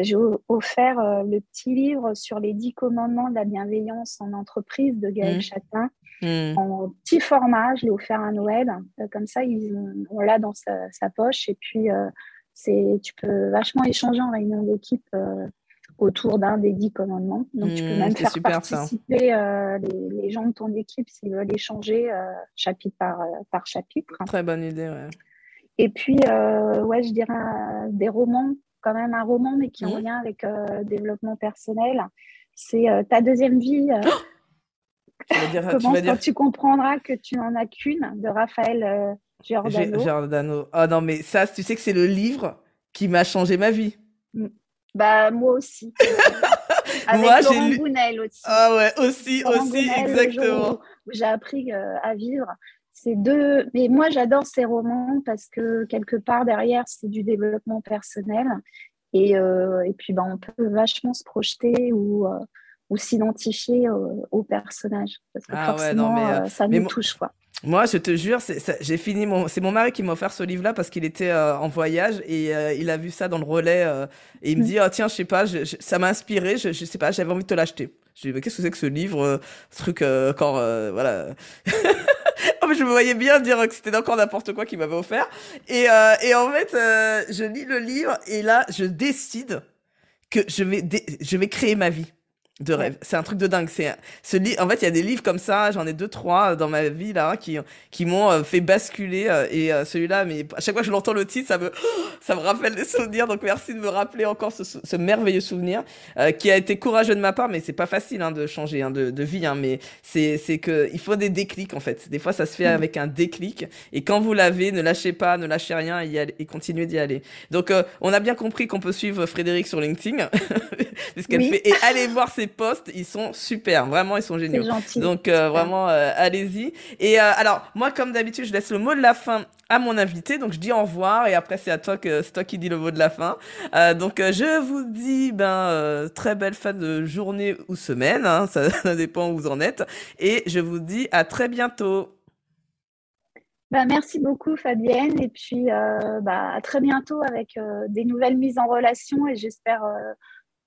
j'ai offert le petit livre sur les dix commandements de la bienveillance en entreprise de Gaël Châtelain Hmm. en petit format. Je l'ai offert à Noël. Euh, comme ça, ils on l'a dans sa, poche. Et puis, euh, c'est, tu peux vachement échanger en réunion d'équipe euh, autour d'un des dix commandements. Donc, tu peux hmm, même faire participer les, gens de ton équipe s'ils veulent échanger chapitre par, par chapitre. Très bonne idée, ouais. Et puis, ouais, je dirais des romans, quand même un roman, mais qui est en hmm. lien avec développement personnel. C'est Ta deuxième vie. Comment, tu comprendras que tu n'en as qu'une de Raphaël euh, Giordano. Giordano. Oh non, mais ça, tu sais que c'est le livre qui m'a changé ma vie. Mm. Bah, moi aussi. [LAUGHS] Avec moi, Laurent lu... Gounel aussi. Ah ouais, aussi, aussi, exactement. J'ai appris euh, à vivre. C'est deux. Mais moi, j'adore ces romans parce que quelque part derrière, c'est du développement personnel. Et, euh, et puis, bah, on peut vachement se projeter ou ou s'identifier au, personnage. Parce que ah forcément, mais, euh, ça nous touche. Quoi. Moi, je te jure, j'ai fini mon, c'est mon mari qui m'a offert ce livre-là parce qu'il était euh, en voyage et euh, il a vu ça dans le relais et il me mm. dit, oh, tiens, je sais pas, ça m'a inspiré, je, je sais pas, j'avais envie de te l'acheter. Je lui dis, qu'est-ce que c'est que ce livre, ce truc encore, voilà. [LAUGHS] oh, mais je me voyais bien dire que c'était encore n'importe quoi qu'il m'avait offert. Et, et en fait, je lis le livre et là, je décide que je vais, je vais créer ma vie de rêve. C'est un truc de dingue. C'est ce En fait, il y a des livres comme ça. J'en ai deux, trois dans ma vie là qui qui m'ont euh, fait basculer. Euh, et euh, celui-là, mais à chaque fois que je l'entends le titre, ça me [GASPS] ça me rappelle des souvenirs. Donc merci de me rappeler encore ce, merveilleux souvenir qui a été courageux de ma part. Mais c'est pas facile hein, de changer hein, de, de, vie. Hein, mais c'est c'est que il faut des déclics en fait. Des fois, ça se fait mm. avec un déclic. Et quand vous l'avez, ne lâchez pas, ne lâchez rien et, y et continuez d'y aller. Donc on a bien compris qu'on peut suivre Frédéric sur LinkedIn, [LAUGHS] fait. Et allez voir ses posts, ils sont super, vraiment, ils sont géniaux. Donc euh, vraiment, euh, allez-y. Et euh, alors, moi, comme d'habitude, je laisse le mot de la fin à mon invité, donc je dis au revoir et après c'est à toi que c'est toi qui dis le mot de la fin. donc je vous dis ben très belle fin de journée ou semaine, hein, ça, [LAUGHS] ça dépend où vous en êtes, et je vous dis à très bientôt. Bah, merci beaucoup Fabienne et puis bah, à très bientôt avec des nouvelles mises en relation et j'espère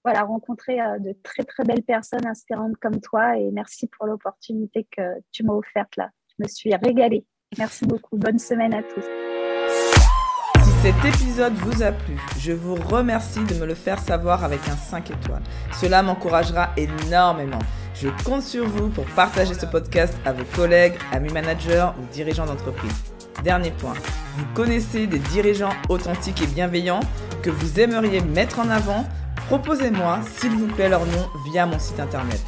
voilà, rencontrer euh, de très très belles personnes inspirantes comme toi et merci pour l'opportunité que tu m'as offerte là. Je me suis régalée. Merci beaucoup. Bonne semaine à tous. Si cet épisode vous a plu, je vous remercie de me le faire savoir avec un 5 étoiles. Cela m'encouragera énormément. Je compte sur vous pour partager ce podcast à vos collègues, amis managers ou dirigeants d'entreprise. Dernier point, vous connaissez des dirigeants authentiques et bienveillants que vous aimeriez mettre en avant Proposez-moi, s'il vous plaît, leur nom via mon site internet.